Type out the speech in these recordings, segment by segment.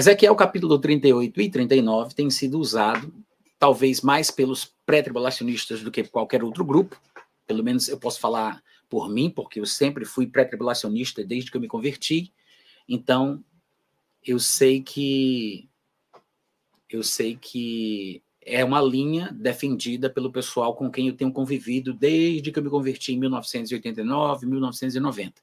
Ezequiel capítulo 38 e 39 tem sido usado, talvez mais pelos pré-tribulacionistas do que qualquer outro grupo, pelo menos eu posso falar por mim, porque eu sempre fui pré-tribulacionista desde que eu me converti, então eu sei que eu sei que é uma linha defendida pelo pessoal com quem eu tenho convivido desde que eu me converti em 1989, 1990.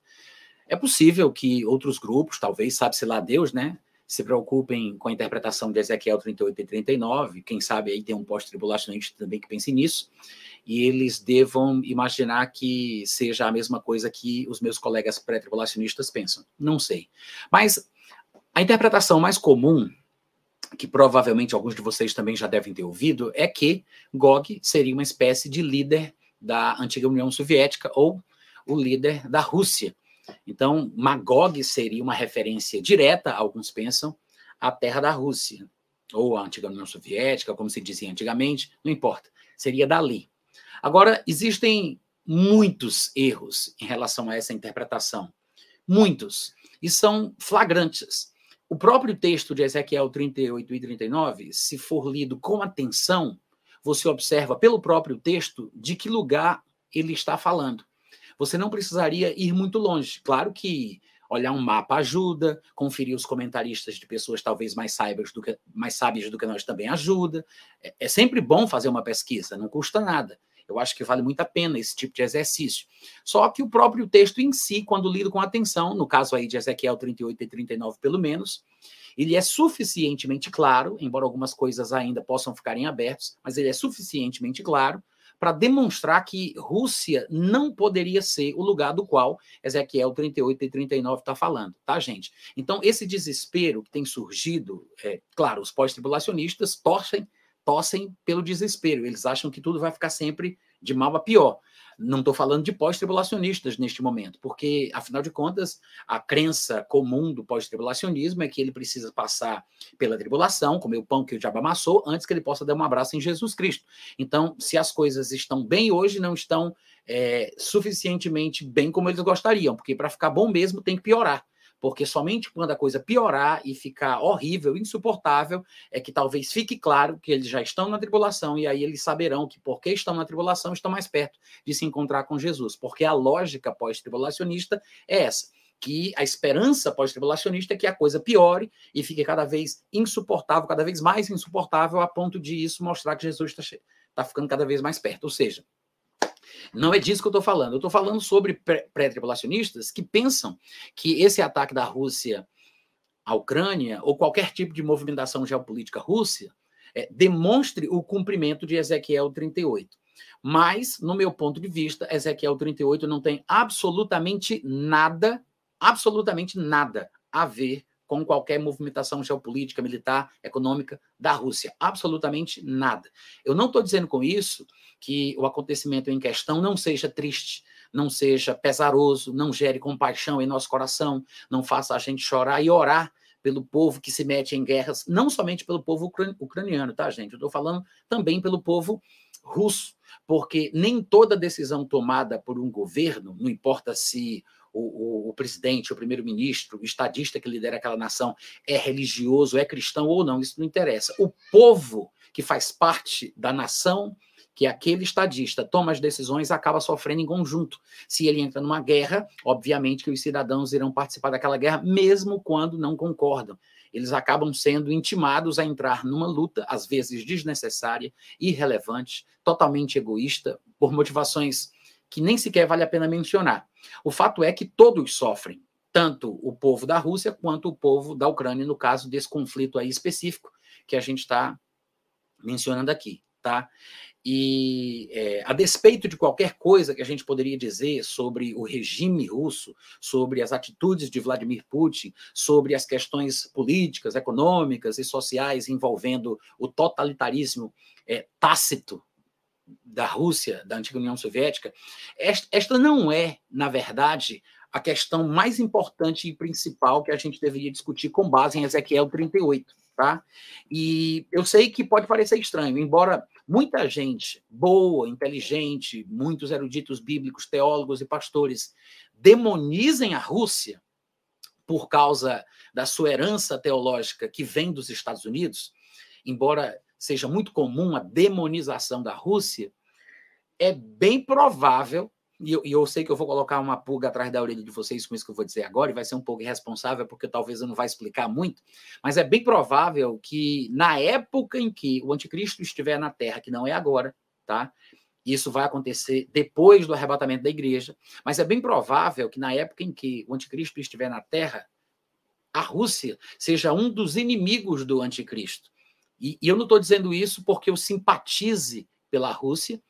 É possível que outros grupos, talvez, sabe-se lá Deus, né, se preocupem com a interpretação de Ezequiel 38 e 39, quem sabe aí tem um pós-tribulacionista também que pense nisso, e eles devam imaginar que seja a mesma coisa que os meus colegas pré-tribulacionistas pensam. Não sei. Mas a interpretação mais comum que provavelmente alguns de vocês também já devem ter ouvido, é que Gog seria uma espécie de líder da antiga União Soviética ou o líder da Rússia. Então, Magog seria uma referência direta, alguns pensam, à terra da Rússia, ou à antiga União Soviética, como se dizia antigamente, não importa, seria dali. Agora, existem muitos erros em relação a essa interpretação, muitos, e são flagrantes. O próprio texto de Ezequiel 38 e 39, se for lido com atenção, você observa pelo próprio texto de que lugar ele está falando. Você não precisaria ir muito longe. Claro que olhar um mapa ajuda, conferir os comentaristas de pessoas talvez mais sábias do que, mais sábias do que nós também ajuda. É, é sempre bom fazer uma pesquisa, não custa nada. Eu acho que vale muito a pena esse tipo de exercício. Só que o próprio texto em si, quando lido com atenção, no caso aí de Ezequiel 38 e 39 pelo menos, ele é suficientemente claro, embora algumas coisas ainda possam ficar em abertos, mas ele é suficientemente claro para demonstrar que Rússia não poderia ser o lugar do qual Ezequiel 38 e 39 está falando, tá, gente? Então, esse desespero que tem surgido, é, claro, os pós-tribulacionistas torcem tossem pelo desespero. Eles acham que tudo vai ficar sempre de mal a pior. Não estou falando de pós-tribulacionistas neste momento, porque, afinal de contas, a crença comum do pós-tribulacionismo é que ele precisa passar pela tribulação, comer o pão que o diabo amassou, antes que ele possa dar um abraço em Jesus Cristo. Então, se as coisas estão bem hoje, não estão é, suficientemente bem como eles gostariam, porque para ficar bom mesmo tem que piorar porque somente quando a coisa piorar e ficar horrível, insuportável, é que talvez fique claro que eles já estão na tribulação e aí eles saberão que porque estão na tribulação estão mais perto de se encontrar com Jesus, porque a lógica pós-tribulacionista é essa que a esperança pós-tribulacionista é que a coisa piore e fique cada vez insuportável, cada vez mais insuportável, a ponto de isso mostrar que Jesus está tá ficando cada vez mais perto. Ou seja, não é disso que eu estou falando. Eu estou falando sobre pré-tribulacionistas que pensam que esse ataque da Rússia à Ucrânia, ou qualquer tipo de movimentação geopolítica Rússia, é, demonstre o cumprimento de Ezequiel 38. Mas, no meu ponto de vista, Ezequiel 38 não tem absolutamente nada, absolutamente nada a ver com qualquer movimentação geopolítica, militar, econômica da Rússia. Absolutamente nada. Eu não estou dizendo com isso que o acontecimento em questão não seja triste, não seja pesaroso, não gere compaixão em nosso coração, não faça a gente chorar e orar pelo povo que se mete em guerras, não somente pelo povo ucraniano, tá, gente? Eu estou falando também pelo povo russo, porque nem toda decisão tomada por um governo, não importa se o, o, o presidente, o primeiro-ministro, o estadista que lidera aquela nação é religioso, é cristão ou não, isso não interessa. O povo que faz parte da nação que aquele estadista toma as decisões acaba sofrendo em conjunto. Se ele entra numa guerra, obviamente que os cidadãos irão participar daquela guerra, mesmo quando não concordam. Eles acabam sendo intimados a entrar numa luta, às vezes desnecessária, irrelevante, totalmente egoísta, por motivações que nem sequer vale a pena mencionar. O fato é que todos sofrem, tanto o povo da Rússia quanto o povo da Ucrânia, no caso desse conflito aí específico que a gente está mencionando aqui, tá? E é, a despeito de qualquer coisa que a gente poderia dizer sobre o regime russo, sobre as atitudes de Vladimir Putin, sobre as questões políticas, econômicas e sociais envolvendo o totalitarismo é, tácito da Rússia, da antiga União Soviética, esta, não é, na verdade, a questão mais importante e principal que a gente deveria discutir com base em Ezequiel 38 tá? E eu sei que pode parecer estranho, embora muita gente boa, inteligente, muitos eruditos bíblicos, teólogos e pastores demonizem a Rússia por causa da sua herança teológica que vem dos Estados Unidos, embora seja muito comum a demonização da Rússia, é bem provável, e eu, e eu, sei que eu vou colocar uma pulga atrás da orelha de vocês com isso que eu vou dizer agora, e vai ser um pouco irresponsável, porque talvez eu não vá explicar muito, mas é bem provável que na época em que o anticristo estiver na Terra, que não é agora, tá? Isso vai acontecer depois do arrebatamento da igreja, mas é bem provável que na época em que o anticristo estiver na Terra, a Rússia seja um dos inimigos do anticristo. E, e eu não estou dizendo isso porque eu simpatize pela Rússia,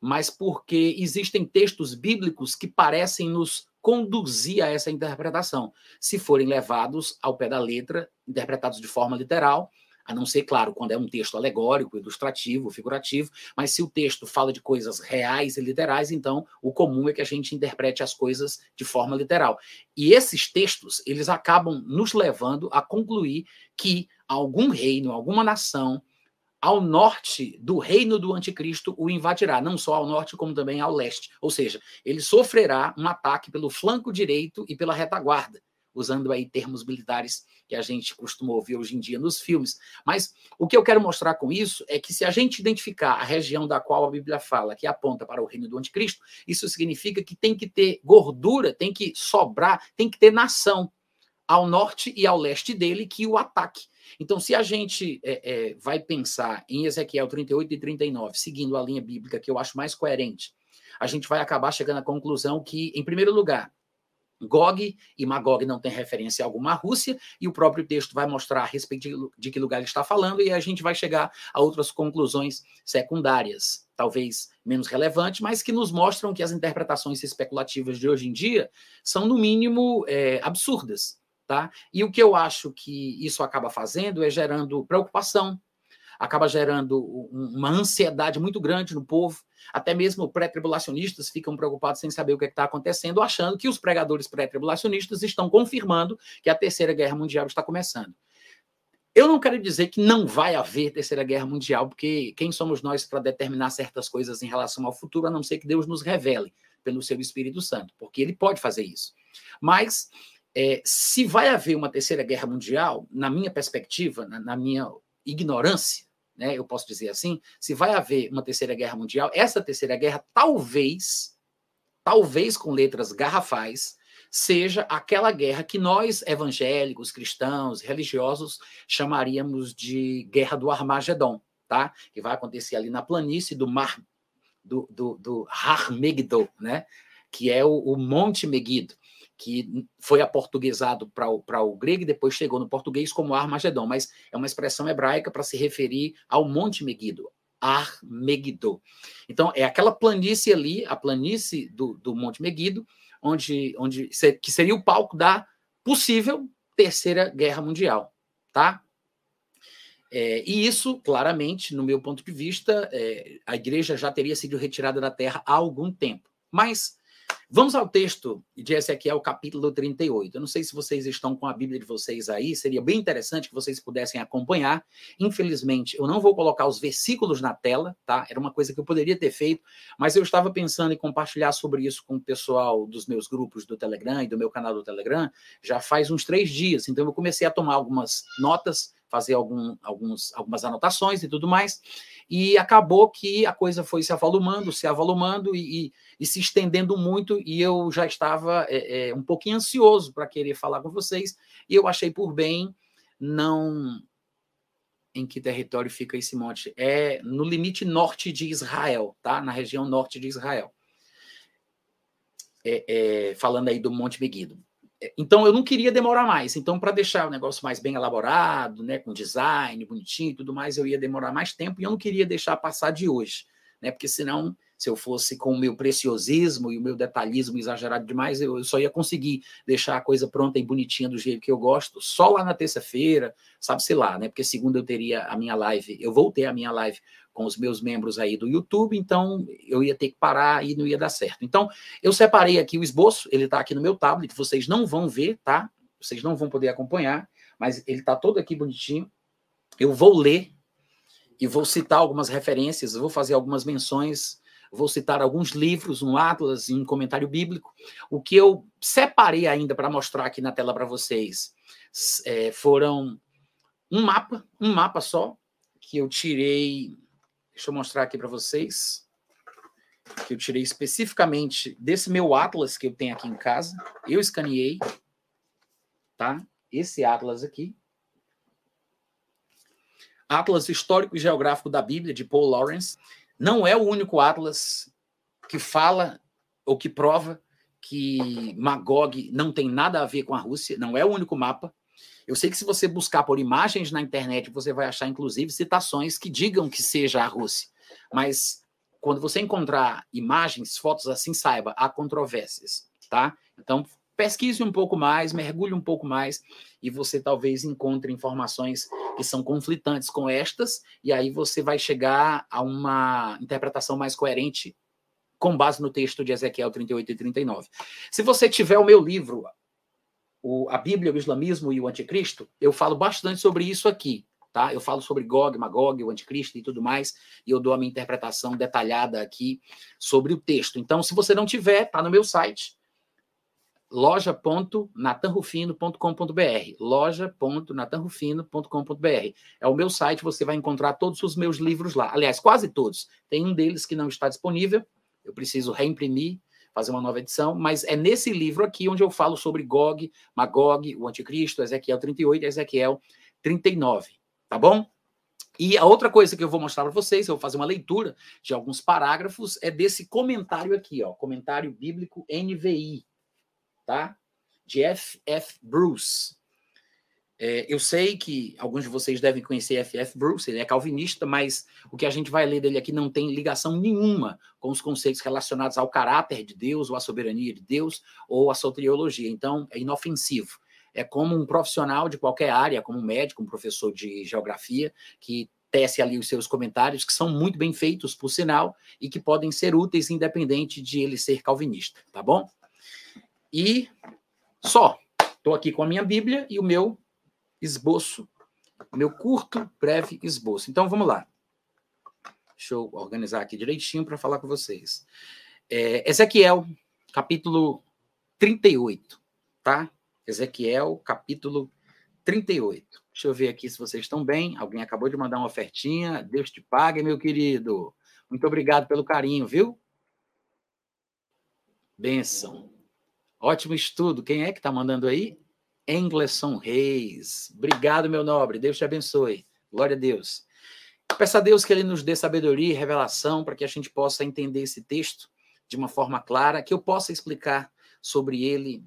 mas porque existem textos bíblicos que parecem nos conduzir a essa interpretação, se forem levados ao pé da letra, interpretados de forma literal, a não ser, claro, quando é um texto alegórico, ilustrativo, figurativo, mas se o texto fala de coisas reais e literais, então o comum é que a gente interprete as coisas de forma literal. E esses textos, eles acabam nos levando a concluir que algum reino, alguma nação, ao norte do reino do anticristo o invadirá, não só ao norte, como também ao leste. Ou seja, ele sofrerá um ataque pelo flanco direito e pela retaguarda, usando aí termos militares que a gente costuma ouvir hoje em dia nos filmes. Mas o que eu quero mostrar com isso é que se a gente identificar a região da qual a Bíblia fala, que aponta para o reino do anticristo, isso significa que tem que ter gordura, tem que sobrar, tem que ter nação ao norte e ao leste dele que o ataque. Então, se a gente é, é, vai pensar em Ezequiel 38 e 39, seguindo a linha bíblica que eu acho mais coerente, a gente vai acabar chegando à conclusão que, em primeiro lugar, Gog e Magog não tem referência alguma à Rússia, e o próprio texto vai mostrar a respeito de que lugar ele está falando, e a gente vai chegar a outras conclusões secundárias, talvez menos relevantes, mas que nos mostram que as interpretações especulativas de hoje em dia são, no mínimo, é, absurdas. Tá? E o que eu acho que isso acaba fazendo é gerando preocupação, acaba gerando uma ansiedade muito grande no povo. Até mesmo pré-tribulacionistas ficam preocupados sem saber o que é está acontecendo, achando que os pregadores pré-tribulacionistas estão confirmando que a Terceira Guerra Mundial está começando. Eu não quero dizer que não vai haver Terceira Guerra Mundial, porque quem somos nós para determinar certas coisas em relação ao futuro, a não ser que Deus nos revele pelo seu Espírito Santo, porque ele pode fazer isso. Mas é, se vai haver uma terceira guerra mundial, na minha perspectiva, na, na minha ignorância, né, eu posso dizer assim, se vai haver uma terceira guerra mundial, essa terceira guerra talvez, talvez com letras garrafais, seja aquela guerra que nós, evangélicos, cristãos, religiosos, chamaríamos de guerra do Armagedon, tá? Que vai acontecer ali na planície do mar, do, do, do Har Megiddo, né? Que é o, o Monte Megiddo que foi aportuguesado para o, grego e depois chegou no português como Armagedon, mas é uma expressão hebraica para se referir ao Monte Megiddo, Ar Megiddo. Então, é aquela planície ali, a planície do, do Monte Megiddo, onde, onde que seria o palco da possível Terceira Guerra Mundial, tá? É, e isso, claramente, no meu ponto de vista, é, a igreja já teria sido retirada da terra há algum tempo. Mas Vamos ao texto de Ezequiel, capítulo 38. Eu não sei se vocês estão com a Bíblia de vocês aí, seria bem interessante que vocês pudessem acompanhar. Infelizmente, eu não vou colocar os versículos na tela, tá? Era uma coisa que eu poderia ter feito, mas eu estava pensando em compartilhar sobre isso com o pessoal dos meus grupos do Telegram e do meu canal do Telegram já faz uns três dias. Então, eu comecei a tomar algumas notas fazer algum, alguns, algumas anotações e tudo mais. E acabou que a coisa foi se avolumando, se avolumando e, e, e se estendendo muito, e eu já estava é, é, um pouquinho ansioso para querer falar com vocês, e eu achei por bem não. Em que território fica esse monte? É no limite norte de Israel, tá? Na região norte de Israel. É, é, falando aí do Monte Megiddo. Então eu não queria demorar mais. Então, para deixar o negócio mais bem elaborado, né, com design bonitinho e tudo mais, eu ia demorar mais tempo e eu não queria deixar passar de hoje, né? Porque senão, se eu fosse com o meu preciosismo e o meu detalhismo exagerado demais, eu, só ia conseguir deixar a coisa pronta e bonitinha do jeito que eu gosto, só lá na terça-feira, sabe-se lá, né? Porque segunda eu teria a minha live, eu vou ter a minha live com os meus membros aí do YouTube, então eu ia ter que parar e não ia dar certo. Então, eu separei aqui o esboço, ele está aqui no meu tablet, vocês não vão ver, tá? Vocês não vão poder acompanhar, mas ele está todo aqui bonitinho. Eu vou ler e vou citar algumas referências, vou fazer algumas menções vou citar alguns livros, um atlas e um comentário bíblico. O que eu separei ainda para mostrar aqui na tela para vocês é, foram um mapa, um mapa só, que eu tirei. Deixa eu mostrar aqui para vocês. Que eu tirei especificamente desse meu atlas que eu tenho aqui em casa. Eu escaneei, tá? Esse atlas aqui. Atlas Histórico e Geográfico da Bíblia, de Paul Lawrence. Não é o único atlas que fala ou que prova que Magog não tem nada a ver com a Rússia, não é o único mapa. Eu sei que se você buscar por imagens na internet, você vai achar, inclusive, citações que digam que seja a Rússia. Mas quando você encontrar imagens, fotos assim, saiba, há controvérsias, tá? Então, pesquise um pouco mais, mergulhe um pouco mais, e você talvez encontre informações que são conflitantes com estas, e aí você vai chegar a uma interpretação mais coerente com base no texto de Ezequiel 38 e 39. Se você tiver o meu livro, o, a Bíblia, o Islamismo e o Anticristo, eu falo bastante sobre isso aqui. Tá? Eu falo sobre Gog, Magog, o Anticristo e tudo mais, e eu dou a minha interpretação detalhada aqui sobre o texto. Então, se você não tiver, tá no meu site, loja.natanrufino.com.br loja.natanrufino.com.br É o meu site, você vai encontrar todos os meus livros lá. Aliás, quase todos. Tem um deles que não está disponível, eu preciso reimprimir, fazer uma nova edição, mas é nesse livro aqui onde eu falo sobre Gog, Magog, o Anticristo, Ezequiel 38 e Ezequiel 39, tá bom? E a outra coisa que eu vou mostrar para vocês, eu vou fazer uma leitura de alguns parágrafos, é desse comentário aqui, ó, comentário bíblico NVI, tá? De F. F. Bruce. É, eu sei que alguns de vocês devem conhecer F.F. Bruce, ele é calvinista, mas o que a gente vai ler dele aqui não tem ligação nenhuma com os conceitos relacionados ao caráter de Deus, ou à soberania de Deus, ou à soteriologia. Então, é inofensivo. É como um profissional de qualquer área, como um médico, um professor de geografia, que tece ali os seus comentários, que são muito bem feitos, por sinal, e que podem ser úteis, independente de ele ser calvinista, tá bom? E só. Estou aqui com a minha Bíblia e o meu esboço, meu curto, breve esboço. Então vamos lá. Deixa eu organizar aqui direitinho para falar com vocês. É, Ezequiel, capítulo 38, tá? Ezequiel, capítulo 38. Deixa eu ver aqui se vocês estão bem. Alguém acabou de mandar uma ofertinha. Deus te pague, meu querido. Muito obrigado pelo carinho, viu? Benção. Ótimo estudo. Quem é que está mandando aí? Engleson Reis. Obrigado, meu nobre. Deus te abençoe. Glória a Deus. Peço a Deus que Ele nos dê sabedoria e revelação para que a gente possa entender esse texto de uma forma clara, que eu possa explicar sobre ele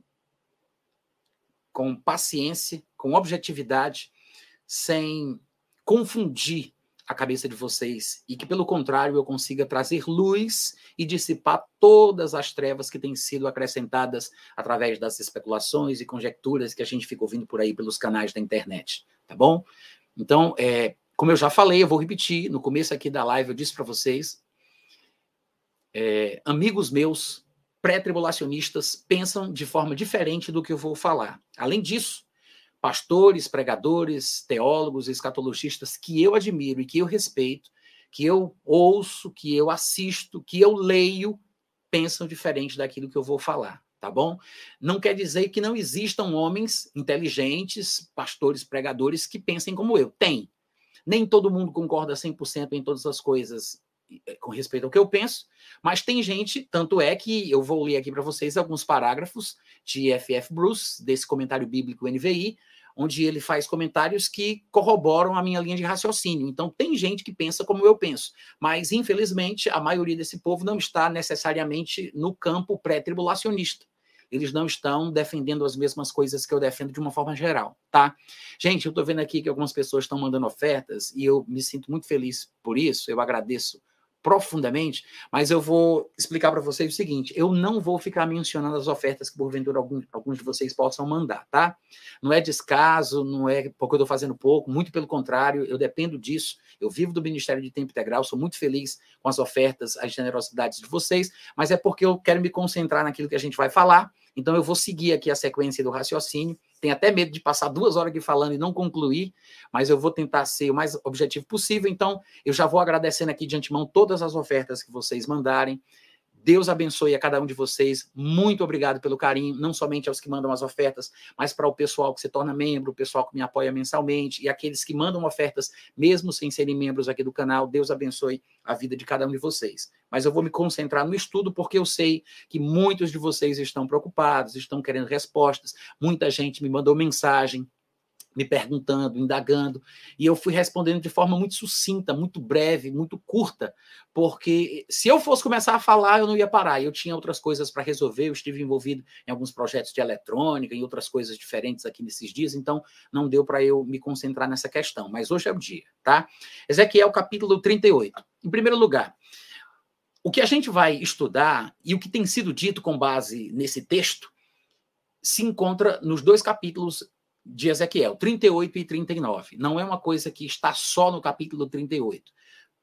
com paciência, com objetividade, sem confundir a cabeça de vocês e que, pelo contrário, eu consiga trazer luz e dissipar todas as trevas que têm sido acrescentadas através das especulações e conjecturas que a gente fica ouvindo por aí pelos canais da internet, tá bom? Então, é, como eu já falei, eu vou repetir, no começo aqui da live eu disse para vocês, é, amigos meus pré-tribulacionistas pensam de forma diferente do que eu vou falar. Além disso, pastores, pregadores, teólogos, escatologistas que eu admiro e que eu respeito, que eu ouço, que eu assisto, que eu leio, pensam diferente daquilo que eu vou falar, tá bom? Não quer dizer que não existam homens inteligentes, pastores, pregadores que pensem como eu. Tem. Nem todo mundo concorda 100% em todas as coisas com respeito ao que eu penso, mas tem gente, tanto é que eu vou ler aqui para vocês alguns parágrafos de F.F. Bruce, desse comentário bíblico NVI, onde ele faz comentários que corroboram a minha linha de raciocínio. Então, tem gente que pensa como eu penso, mas infelizmente a maioria desse povo não está necessariamente no campo pré-tribulacionista. Eles não estão defendendo as mesmas coisas que eu defendo de uma forma geral, tá? Gente, eu estou vendo aqui que algumas pessoas estão mandando ofertas e eu me sinto muito feliz por isso, eu agradeço profundamente, mas eu vou explicar para vocês o seguinte: eu não vou ficar mencionando as ofertas que porventura alguns, alguns de vocês possam mandar, tá? Não é descaso, não é porque eu estou fazendo pouco, muito pelo contrário, eu dependo disso. Eu vivo do Ministério de Tempo Integral, sou muito feliz com as ofertas, as generosidades de vocês, mas é porque eu quero me concentrar naquilo que a gente vai falar. Então eu vou seguir aqui a sequência do raciocínio tenho até medo de passar duas horas aqui falando e não concluir, mas eu vou tentar ser o mais objetivo possível. Então, eu já vou agradecendo aqui de antemão todas as ofertas que vocês mandarem. Deus abençoe a cada um de vocês. Muito obrigado pelo carinho, não somente aos que mandam as ofertas, mas para o pessoal que se torna membro, o pessoal que me apoia mensalmente e aqueles que mandam ofertas mesmo sem serem membros aqui do canal. Deus abençoe a vida de cada um de vocês. Mas eu vou me concentrar no estudo porque eu sei que muitos de vocês estão preocupados, estão querendo respostas. Muita gente me mandou mensagem me perguntando, indagando, e eu fui respondendo de forma muito sucinta, muito breve, muito curta, porque se eu fosse começar a falar, eu não ia parar. Eu tinha outras coisas para resolver, eu estive envolvido em alguns projetos de eletrônica, em outras coisas diferentes aqui nesses dias, então não deu para eu me concentrar nessa questão. Mas hoje é o dia, tá? Ezequiel capítulo 38. Em primeiro lugar, o que a gente vai estudar e o que tem sido dito com base nesse texto se encontra nos dois capítulos de Ezequiel, 38 e 39. Não é uma coisa que está só no capítulo 38.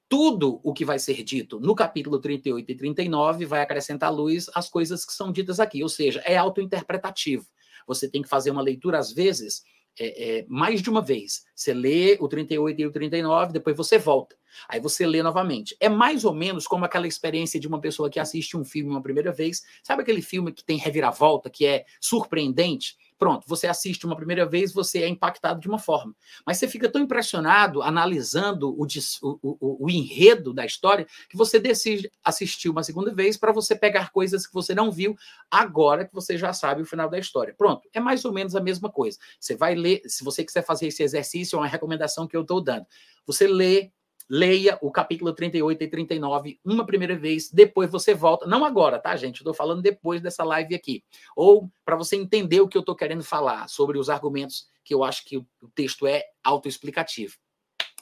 Tudo o que vai ser dito no capítulo 38 e 39 vai acrescentar luz às coisas que são ditas aqui, ou seja, é autointerpretativo. Você tem que fazer uma leitura, às vezes, é, é, mais de uma vez. Você lê o 38 e o 39, depois você volta. Aí você lê novamente. É mais ou menos como aquela experiência de uma pessoa que assiste um filme uma primeira vez. Sabe aquele filme que tem reviravolta, que é surpreendente? Pronto, você assiste uma primeira vez, você é impactado de uma forma. Mas você fica tão impressionado analisando o, o, o, o enredo da história que você decide assistir uma segunda vez para você pegar coisas que você não viu agora que você já sabe o final da história. Pronto, é mais ou menos a mesma coisa. Você vai ler, se você quiser fazer esse exercício, é uma recomendação que eu estou dando. Você lê leia o capítulo 38 e 39 uma primeira vez, depois você volta. Não agora, tá, gente? Estou falando depois dessa live aqui. Ou para você entender o que eu estou querendo falar sobre os argumentos que eu acho que o texto é autoexplicativo.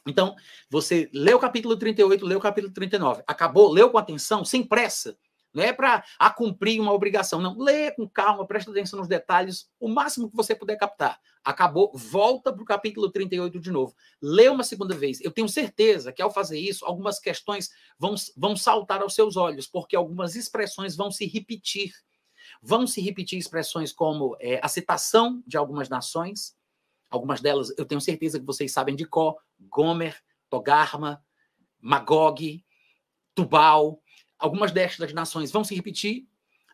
Então, você lê o capítulo 38, lê o capítulo 39. Acabou? Leu com atenção, sem pressa. Não é para cumprir uma obrigação, não. Lê com calma, presta atenção nos detalhes, o máximo que você puder captar. Acabou, volta para o capítulo 38 de novo. Lê uma segunda vez. Eu tenho certeza que ao fazer isso, algumas questões vão, vão saltar aos seus olhos, porque algumas expressões vão se repetir. Vão se repetir expressões como é, a citação de algumas nações, algumas delas eu tenho certeza que vocês sabem de cor: Gomer, Togarma, Magog, Tubal, Algumas destas nações vão se repetir.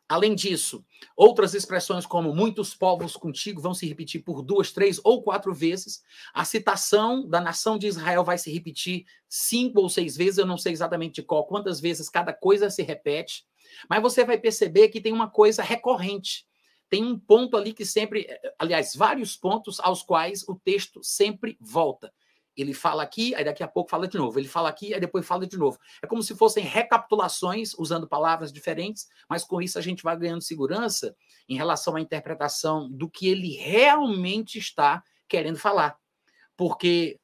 Além disso, outras expressões como muitos povos contigo vão se repetir por duas, três ou quatro vezes. A citação da nação de Israel vai se repetir cinco ou seis vezes, eu não sei exatamente de qual, quantas vezes cada coisa se repete. Mas você vai perceber que tem uma coisa recorrente. Tem um ponto ali que sempre, aliás, vários pontos aos quais o texto sempre volta. Ele fala aqui, aí daqui a pouco fala de novo. Ele fala aqui, aí depois fala de novo. É como se fossem recapitulações, usando palavras diferentes, mas com isso a gente vai ganhando segurança em relação à interpretação do que ele realmente está querendo falar. Porque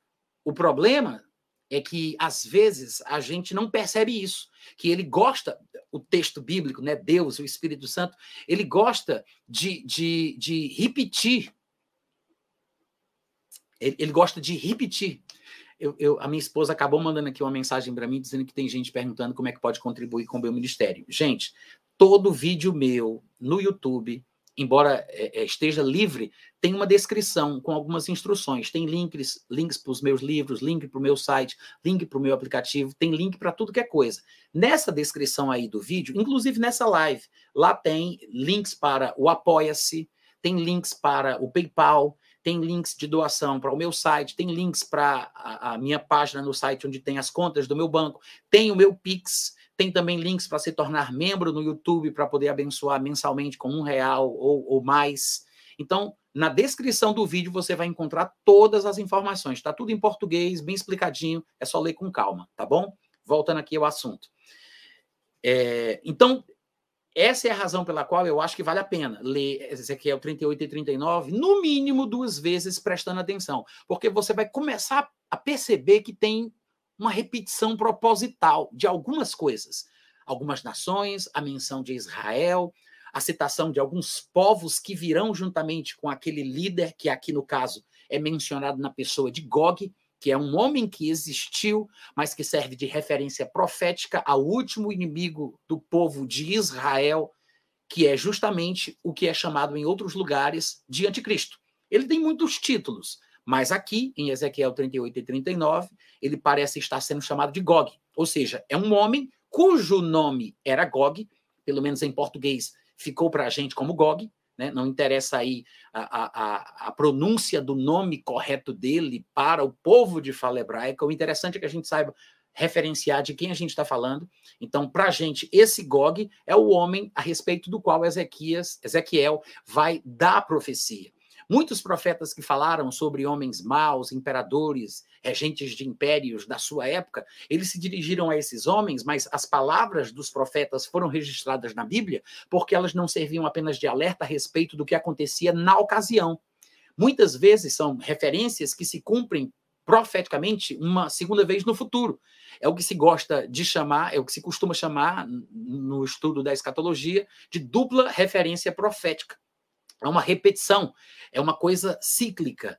o problema é que às vezes a gente não percebe isso, que ele gosta, o texto bíblico, né, Deus, o Espírito Santo, ele gosta de, de, de repetir ele, ele gosta de repetir. Eu, eu, a minha esposa acabou mandando aqui uma mensagem para mim dizendo que tem gente perguntando como é que pode contribuir com o meu ministério. Gente, todo vídeo meu no YouTube, embora é, é esteja livre, tem uma descrição com algumas instruções. Tem links, links para os meus livros, link para o meu site, link para o meu aplicativo, tem link para tudo que é coisa. Nessa descrição aí do vídeo, inclusive nessa live, lá tem links para o Apoia-se, tem links para o PayPal, tem links de doação para o meu site, tem links para a, a, minha página no site onde tem as contas do meu banco, tem o meu Pix, tem também links para se tornar membro no YouTube para poder abençoar mensalmente com um real ou, ou mais. Então, na descrição do vídeo você vai encontrar todas as informações. Está tudo em português, bem explicadinho, é só ler com calma, tá bom? Voltando aqui ao assunto. É, então, essa é a razão pela qual eu acho que vale a pena ler Ezequiel 38 e 39, no mínimo duas vezes prestando atenção, porque você vai começar a perceber que tem uma repetição proposital de algumas coisas. Algumas nações, a menção de Israel, a citação de alguns povos que virão juntamente com aquele líder, que aqui no caso é mencionado na pessoa de Gog, que é um homem que existiu, mas que serve de referência profética ao último inimigo do povo de Israel, que é justamente o que é chamado em outros lugares de anticristo. Ele tem muitos títulos, mas aqui, em Ezequiel 38 e 39, ele parece estar sendo chamado de Gog. Ou seja, é um homem cujo nome era Gog, pelo menos em português ficou para a gente como Gog, né? não interessa aí a, a, a, pronúncia do nome correto dele para o povo de fala hebraica, o interessante é que a gente saiba referenciar de quem a gente está falando. Então, para a gente, esse Gog é o homem a respeito do qual Ezequias, Ezequiel vai dar a profecia. Muitos profetas que falaram sobre homens maus, imperadores, regentes de impérios da sua época, eles se dirigiram a esses homens, mas as palavras dos profetas foram registradas na Bíblia porque elas não serviam apenas de alerta a respeito do que acontecia na ocasião. Muitas vezes são referências que se cumprem profeticamente uma segunda vez no futuro. É o que se gosta de chamar, é o que se costuma chamar no estudo da escatologia de dupla referência profética. É uma repetição, é uma coisa cíclica.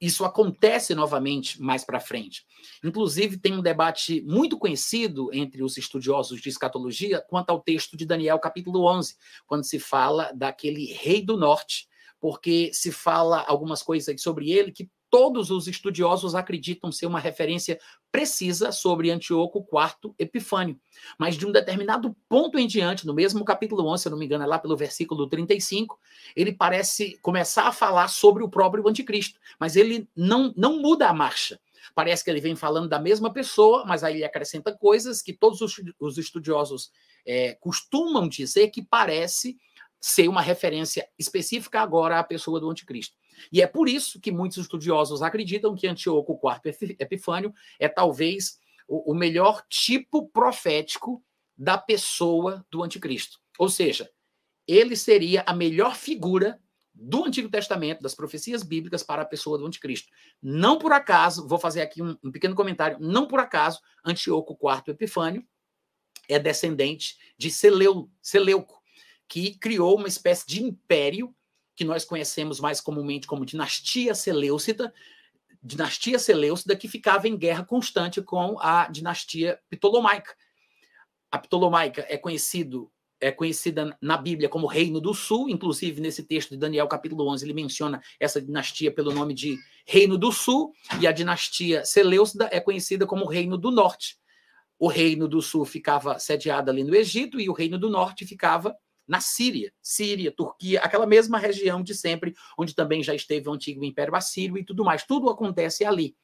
Isso acontece novamente mais para frente. Inclusive, tem um debate muito conhecido entre os estudiosos de escatologia quanto ao texto de Daniel, capítulo 11, quando se fala daquele rei do norte, porque se fala algumas coisas sobre ele que todos os estudiosos acreditam ser uma referência precisa sobre Antíoco IV Epifânio. Mas de um determinado ponto em diante, no mesmo capítulo 11, se não me engano, é lá pelo versículo 35, ele parece começar a falar sobre o próprio anticristo, mas ele não, não muda a marcha. Parece que ele vem falando da mesma pessoa, mas aí ele acrescenta coisas que todos os, os estudiosos é, costumam dizer que parece ser uma referência específica agora à pessoa do anticristo. E é por isso que muitos estudiosos acreditam que Antíoco IV Epifânio é talvez o, melhor tipo profético da pessoa do anticristo. Ou seja, ele seria a melhor figura do Antigo Testamento, das profecias bíblicas para a pessoa do anticristo. Não por acaso, vou fazer aqui um, um pequeno comentário, não por acaso, Antíoco IV Epifânio é descendente de Seleu, Seleuco, que criou uma espécie de império que nós conhecemos mais comumente como dinastia Seleucida, dinastia Seleucida que ficava em guerra constante com a dinastia Ptolomaica. A Ptolomaica é conhecido é conhecida na Bíblia como Reino do Sul, inclusive nesse texto de Daniel capítulo 11, ele menciona essa dinastia pelo nome de Reino do Sul, e a dinastia Seleucida é conhecida como Reino do Norte. O Reino do Sul ficava sediado ali no Egito e o Reino do Norte ficava na Síria, Síria, Turquia, aquela mesma região de sempre, onde também já esteve o antigo Império Assírio e tudo mais. Tudo acontece ali.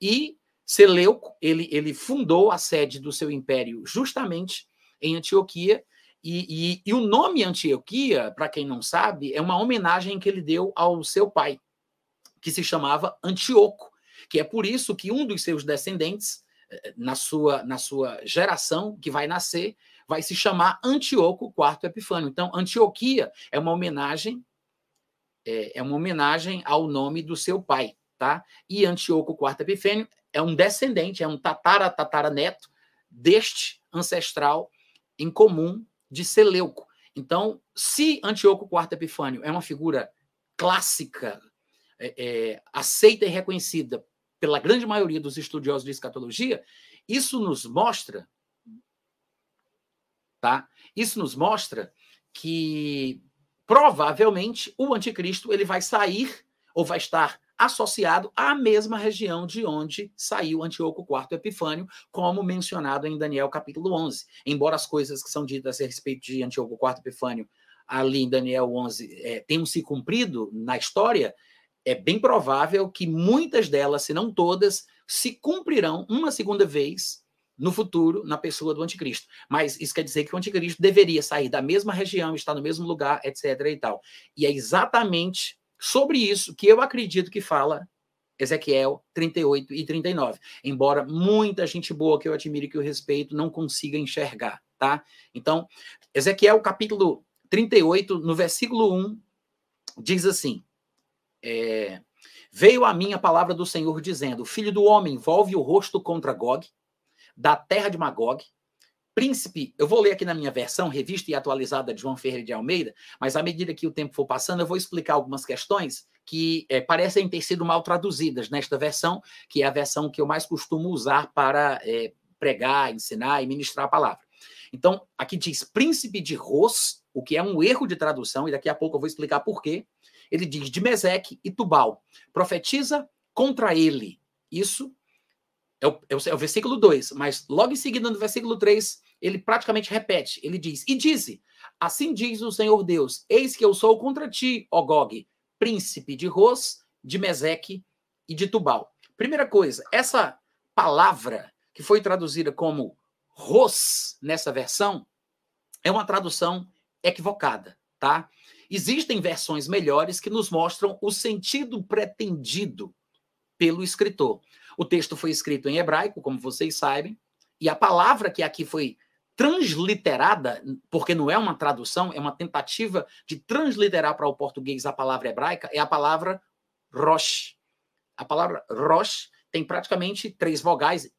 E Seleuco, ele, ele fundou a sede do seu império justamente em Antioquia, e, e, e o nome Antioquia, para quem não sabe, é uma homenagem que ele deu ao seu pai, que se chamava Antíoco, que é por isso que um dos seus descendentes, eh, na sua, na sua geração que vai nascer, vai se chamar Antíoco IV Epifânio. Então, Antioquia é uma homenagem é, é uma homenagem ao nome do seu pai, tá? E Antíoco IV Epifânio é um descendente, é um tatara tatara neto deste ancestral em comum de Seleuco. Então, se Antíoco IV Epifânio é uma figura clássica, é, é, aceita e reconhecida pela grande maioria dos estudiosos de escatologia, isso nos mostra Tá? Isso nos mostra que provavelmente o anticristo ele vai sair ou vai estar associado à mesma região de onde saiu Antíoco IV Epifânio, como mencionado em Daniel capítulo 11. Embora as coisas que são ditas a respeito de Antíoco IV Epifânio ali em Daniel 11 é, tenham se cumprido na história, é bem provável que muitas delas, se não todas, se cumprirão uma segunda vez no futuro na pessoa do anticristo. Mas isso quer dizer que o anticristo deveria sair da mesma região, estar no mesmo lugar, etc. e tal. E é exatamente sobre isso que eu acredito que fala Ezequiel 38 e 39. Embora muita gente boa que eu admiro e que eu respeito não consiga enxergar, tá? Então, Ezequiel capítulo 38, no versículo 1, diz assim: é, Veio a mim a palavra do Senhor dizendo: Filho do homem, volve o rosto contra Gog da terra de Magog, príncipe, eu vou ler aqui na minha versão, revista e atualizada de João Ferreira de Almeida, mas à medida que o tempo for passando, eu vou explicar algumas questões que é, parecem ter sido mal traduzidas nesta versão, que é a versão que eu mais costumo usar para é, pregar, ensinar e ministrar a palavra. Então, aqui diz príncipe de Ros, o que é um erro de tradução, e daqui a pouco eu vou explicar por quê. ele diz de Meseque e Tubal, profetiza contra ele. Isso é o, é o, é o versículo 2, mas logo em seguida, no versículo 3, ele praticamente repete. Ele diz: E dize: Assim diz o Senhor Deus: Eis que eu sou contra ti, ó príncipe de Ros, de Meseque e de Tubal. Primeira coisa, essa palavra que foi traduzida como Ros nessa versão é uma tradução equivocada, tá? Existem versões melhores que nos mostram o sentido pretendido pelo escritor. O texto foi escrito em hebraico, como vocês sabem, e a palavra que aqui foi transliterada, porque não é uma tradução, é uma tentativa de transliterar para o português a palavra hebraica, é a palavra Rosh. A palavra Rosh tem praticamente três vogais,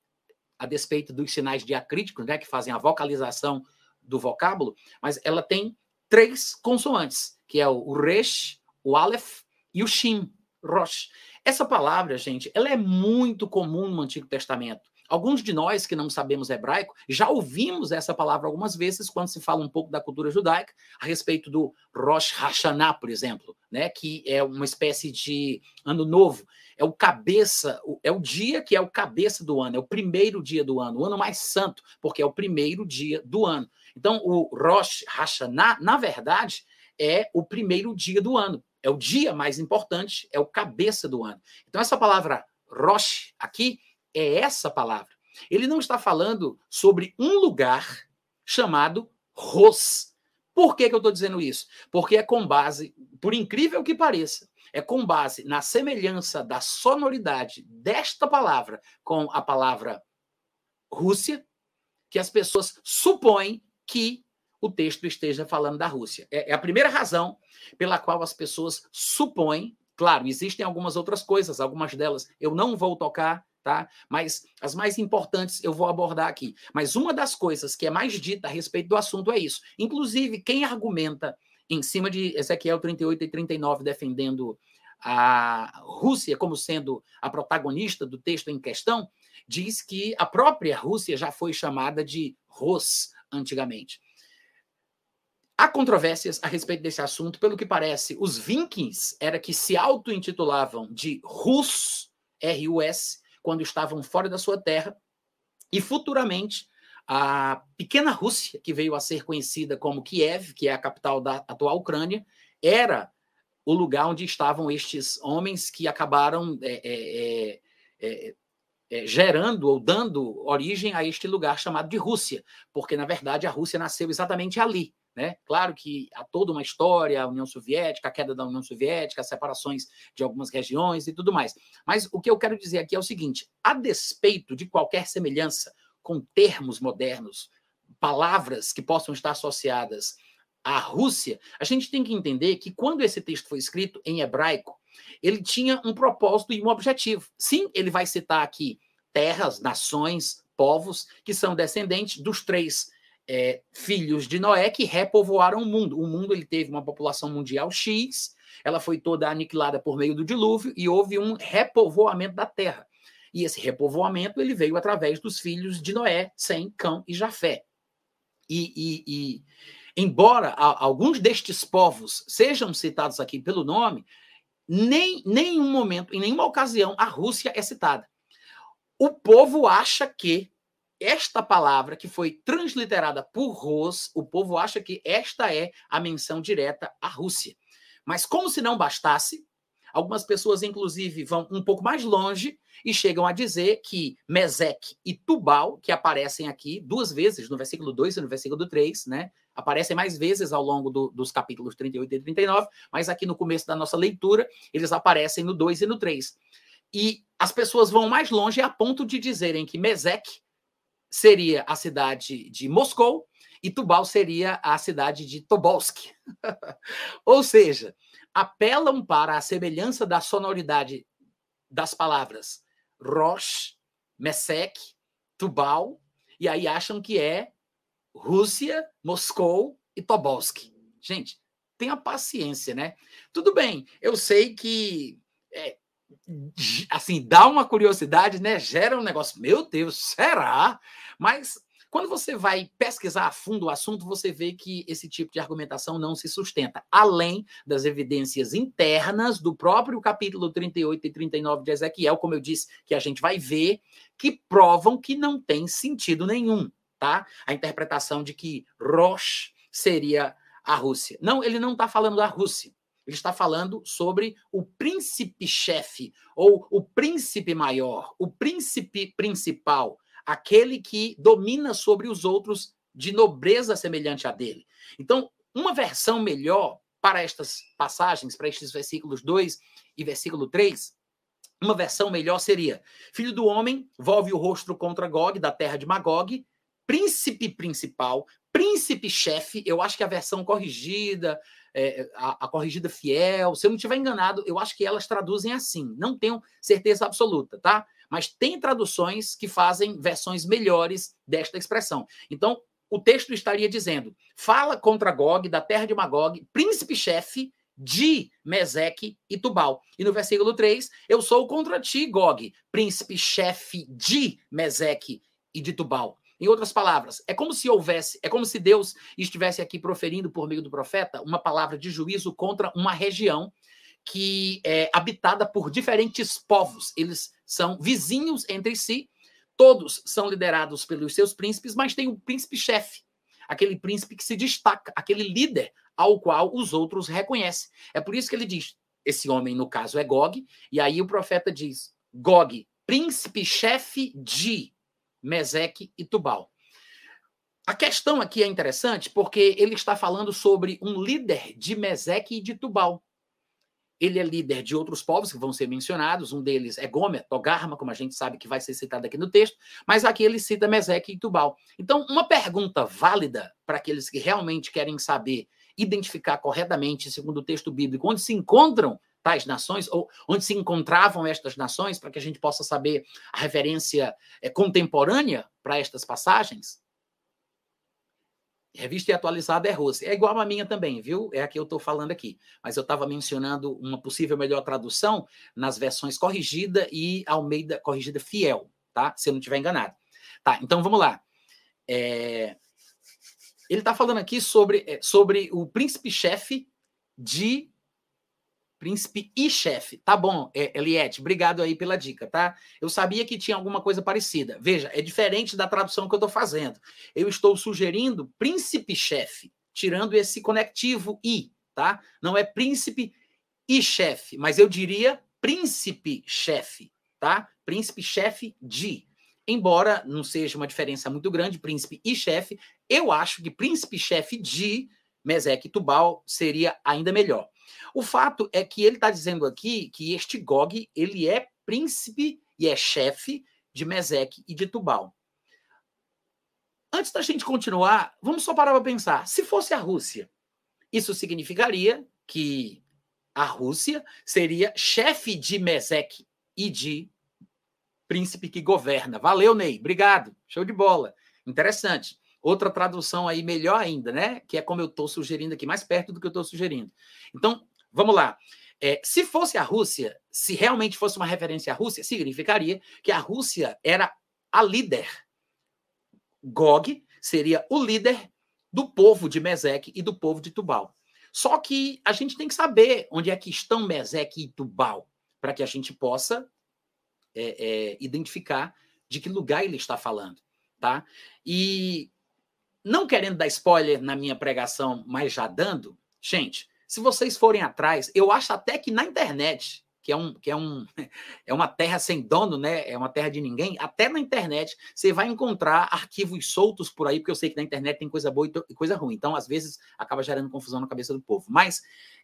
a despeito dos sinais diacríticos, né, que fazem a vocalização do vocábulo, mas ela tem três consoantes, que é o Resh, o Aleph e o Shin, Rosh. Essa palavra, gente, ela é muito comum no Antigo Testamento. Alguns de nós que não sabemos hebraico já ouvimos essa palavra algumas vezes quando se fala um pouco da cultura judaica a respeito do Rosh Hashanah, por exemplo, né, que é uma espécie de ano novo. É o cabeça, é o dia que é o cabeça do ano, é o primeiro dia do ano, o ano mais santo, porque é o primeiro dia do ano. Então, o Rosh Hashanah, na verdade, é o primeiro dia do ano. É o dia mais importante, é o cabeça do ano. Então, essa palavra Rosh aqui é essa palavra. Ele não está falando sobre um lugar chamado Ros. Por que, que eu estou dizendo isso? Porque é com base, por incrível que pareça, é com base na semelhança da sonoridade desta palavra com a palavra Rússia, que as pessoas supõem que o texto esteja falando da Rússia. É, é a primeira razão pela qual as pessoas supõem. Claro, existem algumas outras coisas, algumas delas eu não vou tocar, tá? Mas as mais importantes eu vou abordar aqui. Mas uma das coisas que é mais dita a respeito do assunto é isso. Inclusive, quem argumenta em cima de Ezequiel 38 e 39 defendendo a Rússia como sendo a protagonista do texto em questão, diz que a própria Rússia já foi chamada de Rus antigamente. Há controvérsias a respeito desse assunto, pelo que parece, os Vikings era que se auto-intitulavam de Rus, R-U-S, quando estavam fora da sua terra, e futuramente a pequena Rússia, que veio a ser conhecida como Kiev, que é a capital da atual Ucrânia, era o lugar onde estavam estes homens que acabaram é, é, é, é, gerando ou dando origem a este lugar chamado de Rússia, porque na verdade a Rússia nasceu exatamente ali. Né? Claro que há toda uma história, a União Soviética, a queda da União Soviética, as separações de algumas regiões e tudo mais. Mas o que eu quero dizer aqui é o seguinte: a despeito de qualquer semelhança com termos modernos, palavras que possam estar associadas à Rússia, a gente tem que entender que quando esse texto foi escrito em hebraico, ele tinha um propósito e um objetivo. Sim, ele vai citar aqui terras, nações, povos que são descendentes dos três é, filhos de Noé que repovoaram o mundo. O mundo ele teve uma população mundial X, ela foi toda aniquilada por meio do dilúvio e houve um repovoamento da terra. E esse repovoamento ele veio através dos filhos de Noé, Sem, Cão e Jafé. E, e, e embora a, alguns destes povos sejam citados aqui pelo nome, nem nenhum momento, em nenhuma ocasião, a Rússia é citada. O povo acha que esta palavra que foi transliterada por Ros, o povo acha que esta é a menção direta à Rússia. Mas como se não bastasse, algumas pessoas inclusive vão um pouco mais longe e chegam a dizer que Mesec e Tubal, que aparecem aqui duas vezes no versículo 2 e no versículo 3, né? Aparecem mais vezes ao longo do, dos capítulos 38 e 39, mas aqui no começo da nossa leitura, eles aparecem no 2 e no 3. E as pessoas vão mais longe a ponto de dizerem que Mesec seria a cidade de Moscou e Tubal seria a cidade de Tobolsk. Ou seja, apelam para a semelhança da sonoridade das palavras Rosh, Mesek, Tubal, e aí acham que é Rússia, Moscou e Tobolsk. Gente, tenha paciência, né? Tudo bem, eu sei que é, assim, dá uma curiosidade, né? Gera um negócio, meu Deus, será? Mas Quando você vai pesquisar a fundo o assunto, você vê que esse tipo de argumentação não se sustenta, além das evidências internas do próprio capítulo 38 e 39 de Ezequiel, como eu disse, que a gente vai ver, que provam que não tem sentido nenhum, tá? A interpretação de que Rosh seria a Rússia. Não, ele não está falando da Rússia. Ele está falando sobre o príncipe-chefe, ou o príncipe maior, o príncipe principal, aquele que domina sobre os outros de nobreza semelhante a dele. Então, uma versão melhor para estas passagens, para estes versículos 2 e versículo 3, uma versão melhor seria: Filho do homem, volve o rosto contra Gog, da terra de Magog, príncipe principal, príncipe-chefe. Eu acho que a versão corrigida, é, a, a, corrigida fiel, se eu não estiver enganado, eu acho que elas traduzem assim. Não tenho certeza absoluta, tá? Mas tem traduções que fazem versões melhores desta expressão. Então, o texto estaria dizendo: fala contra Gog, da terra de Magog, príncipe-chefe de Meseque e Tubal. E no versículo 3, eu sou contra ti, Gog, príncipe-chefe de Meseque e de Tubal. Em outras palavras, é como se houvesse, é como se Deus estivesse aqui proferindo por meio do profeta uma palavra de juízo contra uma região que é habitada por diferentes povos. Eles são vizinhos entre si, todos são liderados pelos seus príncipes, mas tem um príncipe-chefe, aquele príncipe que se destaca, aquele líder ao qual os outros reconhecem. É por isso que ele diz: esse homem, no caso, é Gog, e aí o profeta diz: Gog, príncipe-chefe de Meseque e Tubal. A questão aqui é interessante porque ele está falando sobre um líder de Meseque e de Tubal. Ele é líder de outros povos que vão ser mencionados, um deles é Gomer, Togarma, como a gente sabe que vai ser citado aqui no texto, mas aqui ele cita Meseque e Tubal. Então, uma pergunta válida para aqueles que realmente querem saber identificar corretamente, segundo o texto bíblico, onde se encontram tais nações, ou onde se encontravam estas nações, para que a gente possa saber a referência é, contemporânea para estas passagens, Revista e atualizada é Rússia. É igual a minha também, viu? É a que eu estou falando aqui. Mas eu estava mencionando uma possível melhor tradução nas versões corrigida e Almeida corrigida fiel, tá? Se eu não estiver enganado. Tá, então vamos lá. É... Ele está falando aqui sobre, é, sobre o príncipe-chefe de Príncipe e chefe. Tá bom, é, Eliette, obrigado aí pela dica, tá? Eu sabia que tinha alguma coisa parecida. Veja, é diferente da tradução que eu estou fazendo. Eu estou sugerindo príncipe-chefe, tirando esse conectivo i, tá? Não é príncipe e chefe, mas eu diria príncipe-chefe, tá? Príncipe-chefe de. Embora não seja uma diferença muito grande, príncipe e chefe, eu acho que príncipe-chefe de Meseque e Tubal seria ainda melhor. O fato é que ele está dizendo aqui que este Gog ele é príncipe e é chefe de Meseque e de Tubal. Antes da gente continuar, vamos só parar para pensar. Se fosse a Rússia, isso significaria que a Rússia seria chefe de Meseque e de príncipe que governa. Valeu, Ney. Obrigado. Show de bola. Interessante. Outra tradução aí melhor ainda, né? Que é como eu estou sugerindo aqui, mais perto do que eu estou sugerindo. Então, Vamos lá. É, se fosse a Rússia, se realmente fosse uma referência à Rússia, significaria que a Rússia era a líder. Gog seria o líder do povo de Meseque e do povo de Tubal. Só que a gente tem que saber onde é que estão Meseque e Tubal, para que a gente possa é, é, identificar de que lugar ele está falando, tá? E não querendo dar spoiler na minha pregação, mas já dando, gente, se vocês forem atrás, eu acho até que na internet, que é, um, que é, um, é uma terra sem dono, né? É uma terra de ninguém. Até na internet você vai encontrar arquivos soltos por aí, porque eu sei que na internet tem coisa boa e coisa ruim. Então, às vezes, acaba gerando confusão na cabeça do povo. Mas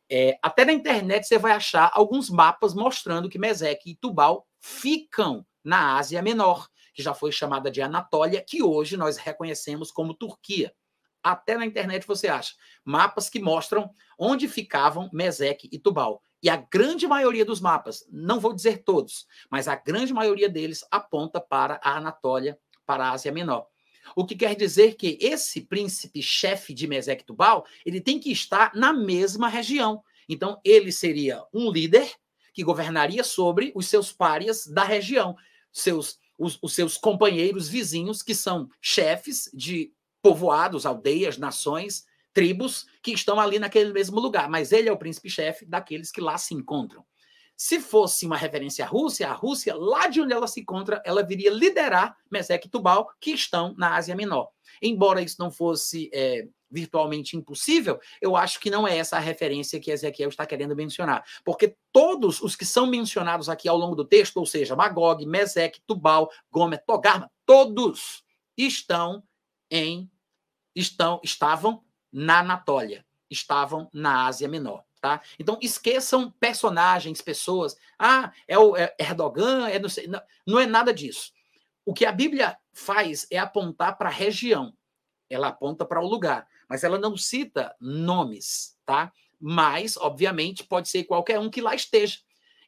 é, até na internet você vai achar alguns mapas mostrando que Meseque e Tubal ficam na Ásia Menor, que já foi chamada de Anatólia, que hoje nós reconhecemos como Turquia. Até na internet você acha mapas que mostram onde ficavam Meseque e Tubal. E a grande maioria dos mapas, não vou dizer todos, mas a grande maioria deles aponta para a Anatólia, para a Ásia Menor. O que quer dizer que esse príncipe chefe de Meseque e Tubal, ele tem que estar na mesma região. Então, ele seria um líder que governaria sobre os seus párias da região, seus os, os seus companheiros vizinhos, que são chefes de povoados, aldeias, nações, tribos que estão ali naquele mesmo lugar, mas ele é o príncipe-chefe daqueles que lá se encontram. Se fosse uma referência à Rússia, a Rússia, lá de onde ela se encontra, ela viria liderar Mesec e Tubal, que estão na Ásia Menor. Embora isso não fosse é, virtualmente impossível, eu acho que não é essa a referência que Ezequiel está querendo mencionar. Porque todos os que são mencionados aqui ao longo do texto, ou seja, Magog, Mesec, Tubal, Gomer, Togarma, todos estão em estão estavam na Anatólia, estavam na Ásia Menor. Tá? Então, esqueçam personagens, pessoas. Ah, é o é Erdogan, é não, sei, não, não é nada disso. O que a Bíblia faz é apontar para a região, ela aponta para o lugar, mas ela não cita nomes, tá? Mas, obviamente, pode ser qualquer um que lá esteja.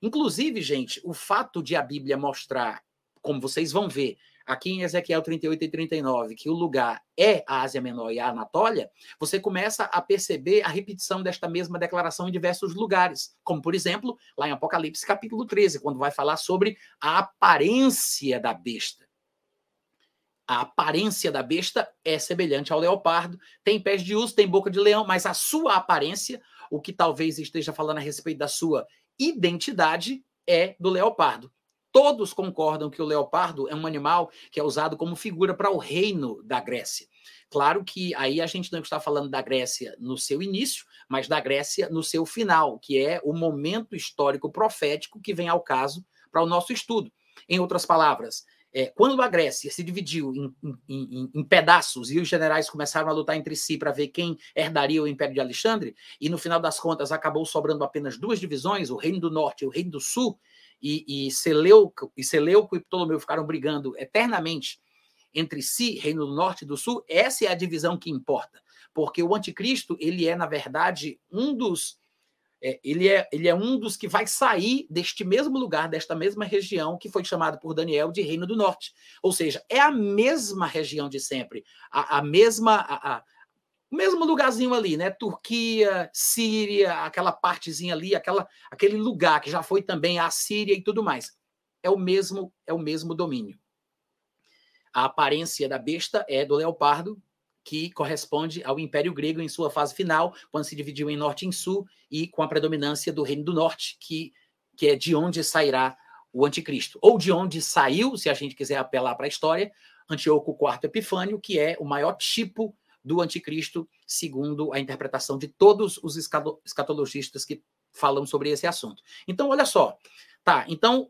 Inclusive, gente, o fato de a Bíblia mostrar, como vocês vão ver, aqui em Ezequiel 38 e 39, que o lugar é a Ásia Menor e a Anatólia, você começa a perceber a repetição desta mesma declaração em diversos lugares, como por exemplo, lá em Apocalipse capítulo 13, quando vai falar sobre a aparência da besta. A aparência da besta é semelhante ao leopardo, tem pés de urso, tem boca de leão, mas a sua aparência, o que talvez esteja falando a respeito da sua identidade, é do leopardo. Todos concordam que o leopardo é um animal que é usado como figura para o reino da Grécia. Claro que aí a gente não está falando da Grécia no seu início, mas da Grécia no seu final, que é o momento histórico profético que vem ao caso para o nosso estudo. Em outras palavras, é, quando a Grécia se dividiu em, em, em, em, pedaços e os generais começaram a lutar entre si para ver quem herdaria o Império de Alexandre, e no final das contas acabou sobrando apenas duas divisões, o Reino do Norte e o Reino do Sul, e, e, Seleuco, e Seleuco e Ptolomeu ficaram brigando eternamente entre si, Reino do Norte e do Sul, essa é a divisão que importa. Porque o anticristo, ele é, na verdade, um dos. É, ele, é, ele é um dos que vai sair deste mesmo lugar, desta mesma região, que foi chamado por Daniel de Reino do Norte. Ou seja, é a mesma região de sempre, a, a mesma. A, a, o mesmo lugarzinho ali, né? Turquia, Síria, aquela partezinha ali, aquela, aquele lugar que já foi também a Síria e tudo mais. É o mesmo, é o mesmo domínio. A aparência da besta é do leopardo, que corresponde ao Império Grego em sua fase final, quando se dividiu em norte e em sul, e com a predominância do Reino do Norte, que, que é de onde sairá o anticristo. Ou de onde saiu, se a gente quiser apelar para a história, Antíoco IV Epifânio, que é o maior tipo do anticristo, segundo a interpretação de todos os escatologistas que falam sobre esse assunto. Então, olha só. Tá, então,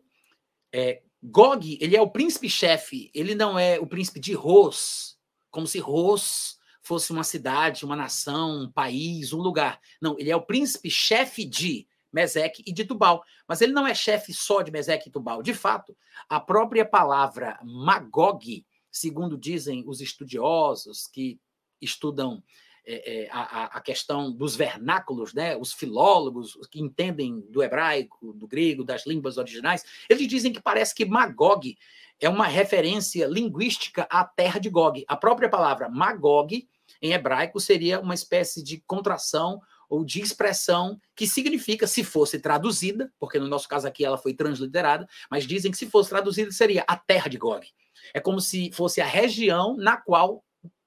é, Gog, ele é o príncipe-chefe, ele não é o príncipe de Ros, como se Ros fosse uma cidade, uma nação, um país, um lugar. Não, ele é o príncipe-chefe de Meseque e de Tubal. Mas ele não é chefe só de Meseque e Tubal. De fato, a própria palavra Magog, segundo dizem os estudiosos que estudam é, é, a, a, questão dos vernáculos, né? os filólogos que entendem do hebraico, do grego, das línguas originais, eles dizem que parece que Magog é uma referência linguística à terra de Gog. A própria palavra Magog, em hebraico, seria uma espécie de contração ou de expressão que significa, se fosse traduzida, porque no nosso caso aqui ela foi transliterada, mas dizem que se fosse traduzida seria a terra de Gog. É como se fosse a região na qual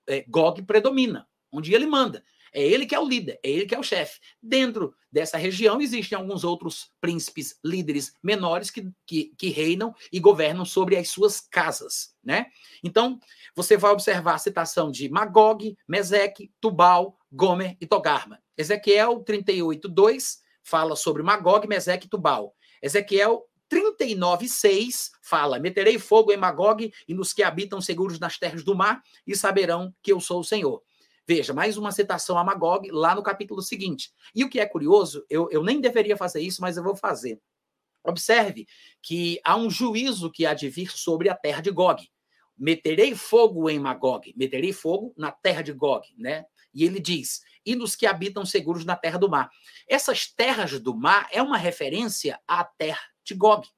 é, Gog predomina, onde ele manda. É ele que é o líder, é ele que é o chefe. Dentro dessa região existem alguns outros príncipes, líderes menores que, que, que, reinam e governam sobre as suas casas, né? Então, você vai observar a citação de Magog, Meseque, Tubal, Gomer e Togarma. Ezequiel 38, 2 fala sobre Magog, Meseque e Tubal. Ezequiel 39,6 fala: Meterei fogo em Magog e nos que habitam seguros nas terras do mar, e saberão que eu sou o Senhor. Veja, mais uma citação a Magog lá no capítulo seguinte. E o que é curioso, eu, eu nem deveria fazer isso, mas eu vou fazer. Observe que há um juízo que há de vir sobre a terra de Gog. Meterei fogo em Magog, meterei fogo na terra de Gog, né? E ele diz: e nos que habitam seguros na terra do mar. Essas terras do mar é uma referência à terra de Gog,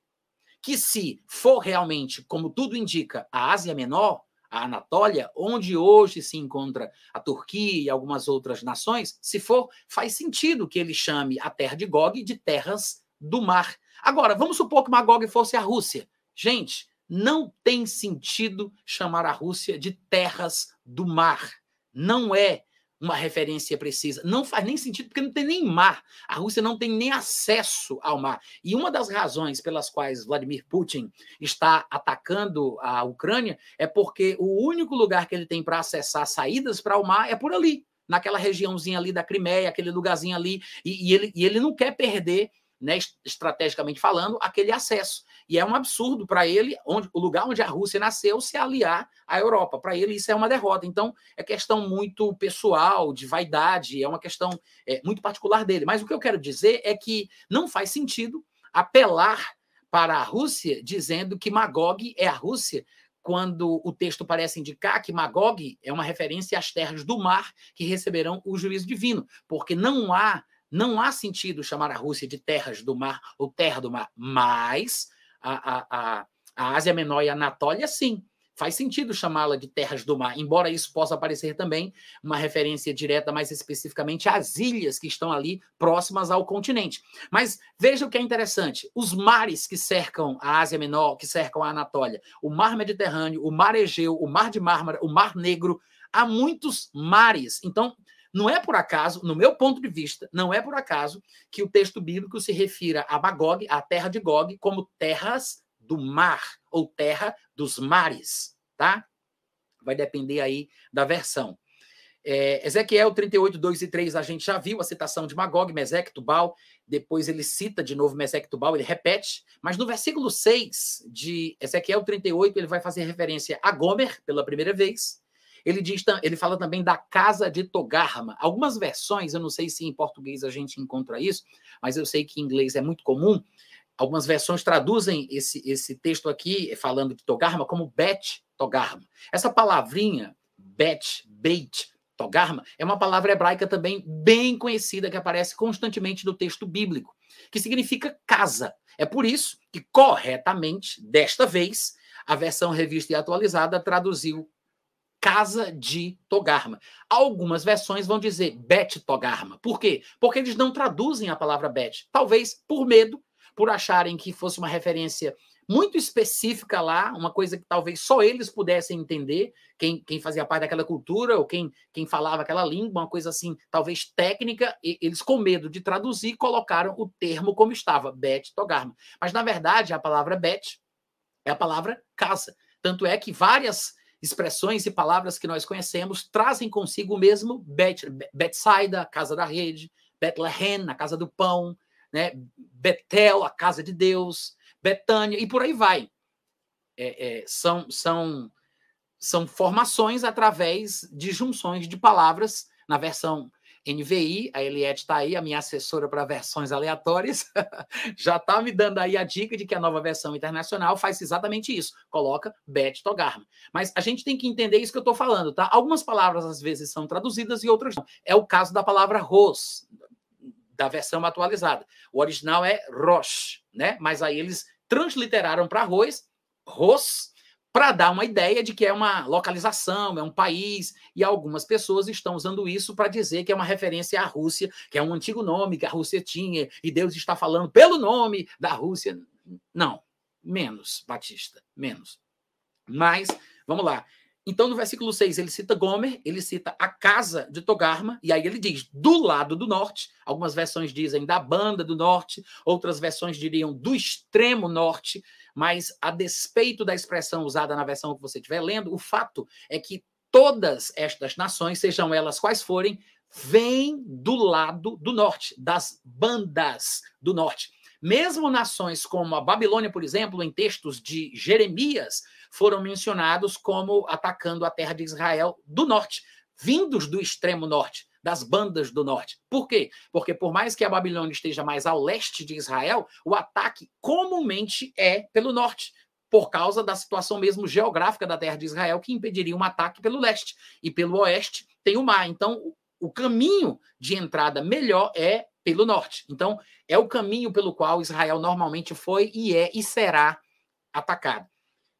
que se for realmente, como tudo indica, a Ásia Menor, a Anatólia, onde hoje se encontra a Turquia e algumas outras nações, se for, faz sentido que ele chame a terra de Gog de terras do mar. Agora, vamos supor que Magog fosse a Rússia. Gente, não tem sentido chamar a Rússia de terras do mar. Não é uma referência precisa. Não faz nem sentido, porque não tem nem mar. A Rússia não tem nem acesso ao mar. E uma das razões pelas quais Vladimir Putin está atacando a Ucrânia é porque o único lugar que ele tem para acessar saídas para o mar é por ali, naquela regiãozinha ali da Crimeia, aquele lugarzinho ali. E, e ele, e ele não quer perder né, estrategicamente falando, aquele acesso. E é um absurdo para ele, onde, o lugar onde a Rússia nasceu, se aliar à Europa. Para ele, isso é uma derrota. Então, é questão muito pessoal, de vaidade, é uma questão é, muito particular dele. Mas o que eu quero dizer é que não faz sentido apelar para a Rússia dizendo que Magog é a Rússia, quando o texto parece indicar que Magog é uma referência às terras do mar que receberão o juízo divino, porque não há não há sentido chamar a Rússia de terras do mar ou terra do mar, mas a, a, a, Ásia Menor e a Anatólia, sim. Faz sentido chamá-la de terras do mar, embora isso possa parecer também uma referência direta, mais especificamente às ilhas que estão ali próximas ao continente. Mas veja o que é interessante: os mares que cercam a Ásia Menor, que cercam a Anatólia, o Mar Mediterrâneo, o Mar Egeu, o Mar de Mármara, o Mar Negro, há muitos mares. Então, não é por acaso, no meu ponto de vista, não é por acaso que o texto bíblico se refira a Magog, a terra de Gog, como terras do mar ou terra dos mares, tá? Vai depender aí da versão. É, Ezequiel 38, 2 e 3, a gente já viu a citação de Magog, Mesec, Tubal, depois ele cita de novo Mesec, Tubal, ele repete, mas no versículo 6 de Ezequiel 38, ele vai fazer referência a Gomer pela primeira vez, ele diz, ele fala também da casa de Togarma. Algumas versões, eu não sei se em português a gente encontra isso, mas eu sei que em inglês é muito comum. Algumas versões traduzem esse, esse texto aqui, falando de Togarma, como Bet Togarma. Essa palavrinha, Bet, Beit, Togarma, é uma palavra hebraica também bem conhecida, que aparece constantemente no texto bíblico, que significa casa. É por isso que, corretamente, desta vez, a versão revista e atualizada traduziu Casa de Togarma. Algumas versões vão dizer Bet Togarma. Por quê? Porque eles não traduzem a palavra Bet. Talvez por medo, por acharem que fosse uma referência muito específica lá, uma coisa que talvez só eles pudessem entender, quem, quem fazia parte daquela cultura ou quem, quem falava aquela língua, uma coisa assim, talvez técnica, eles com medo de traduzir colocaram o termo como estava, Bet Togarma. Mas na verdade a palavra Bet é a palavra casa. Tanto é que várias expressões e palavras que nós conhecemos trazem consigo o mesmo Bet, Betsaida, a casa da rede, Bethlehem, a casa do pão, né? Betel, a casa de Deus, Betânia, e por aí vai. É, é, são, são, são formações através de junções de palavras na versão NVI, a Eliette está aí, a minha assessora para versões aleatórias, já está me dando aí a dica de que a nova versão internacional faz exatamente isso, coloca Beth Togarma. Mas a gente tem que entender isso que eu estou falando, tá? Algumas palavras às vezes são traduzidas e outras não. É o caso da palavra ros, da versão atualizada. O original é roche, né? Mas aí eles transliteraram para arroz, ros, para dar uma ideia de que é uma localização, é um país, e algumas pessoas estão usando isso para dizer que é uma referência à Rússia, que é um antigo nome que a Rússia tinha, e Deus está falando pelo nome da Rússia. Não, menos, Batista, menos. Mas, vamos lá. Então, no versículo 6, ele cita Gomer, ele cita a casa de Togarma, e aí ele diz do lado do norte. Algumas versões dizem da banda do norte, outras versões diriam do extremo norte mas a despeito da expressão usada na versão que você estiver lendo, o fato é que todas estas nações, sejam elas quais forem, vêm do lado do norte, das bandas do norte. Mesmo nações como a Babilônia, por exemplo, em textos de Jeremias, foram mencionados como atacando a terra de Israel do norte, vindos do extremo norte das bandas do norte. Por quê? Porque por mais que a Babilônia esteja mais ao leste de Israel, o ataque comumente é pelo norte, por causa da situação mesmo geográfica da terra de Israel, que impediria um ataque pelo leste. E pelo oeste tem o mar. Então, o caminho de entrada melhor é pelo norte. Então, é o caminho pelo qual Israel normalmente foi e é e será atacado.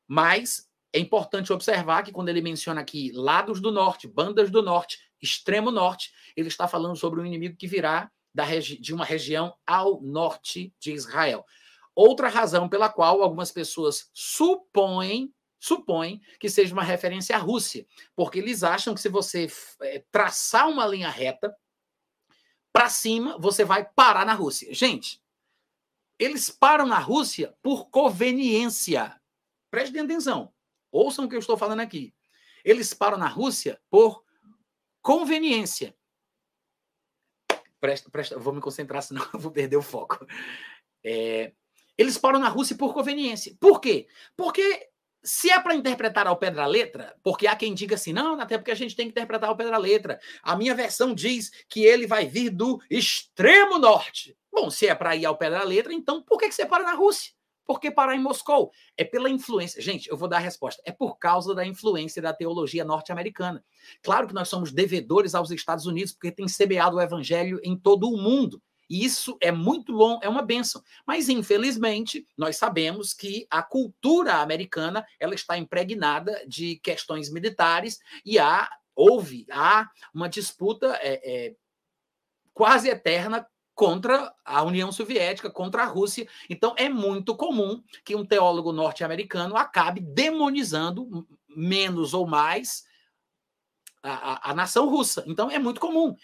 Mas é importante observar que quando ele menciona aqui lados do norte, bandas do norte, extremo norte, ele está falando sobre um inimigo que virá de uma região ao norte de Israel. outra razão pela qual algumas pessoas supõem supõem que seja uma referência à Rússia, porque eles acham que se você é, traçar uma linha reta para cima, você vai parar na Rússia. Gente, eles param na Rússia por conveniência. Prestem atenção. Ouçam o que eu estou falando aqui. Eles param na Rússia por conveniência. Presta, presta, vou me concentrar, senão eu vou perder o foco. É, eles param na Rússia por conveniência. Por quê? Porque se é para interpretar ao pé da letra, porque há quem diga assim, não, até porque a gente tem que interpretar ao pé da letra. A minha versão diz que ele vai vir do extremo norte. Bom, se é para ir ao pé da letra, então por que, que você para na Rússia? Por que parar em Moscou? É pela influência. Gente, eu vou dar a resposta. É por causa da influência da teologia norte-americana. Claro que nós somos devedores aos Estados Unidos, porque tem semeado o evangelho em todo o mundo. E isso é muito bom, é uma benção. Mas, infelizmente, nós sabemos que a cultura americana ela está impregnada de questões militares e há, houve, há uma disputa é, é, quase eterna contra a União Soviética, contra a Rússia. Então, é muito comum que um teólogo norte-americano acabe demonizando, menos ou mais, a, a, a, nação russa. Então, é muito comum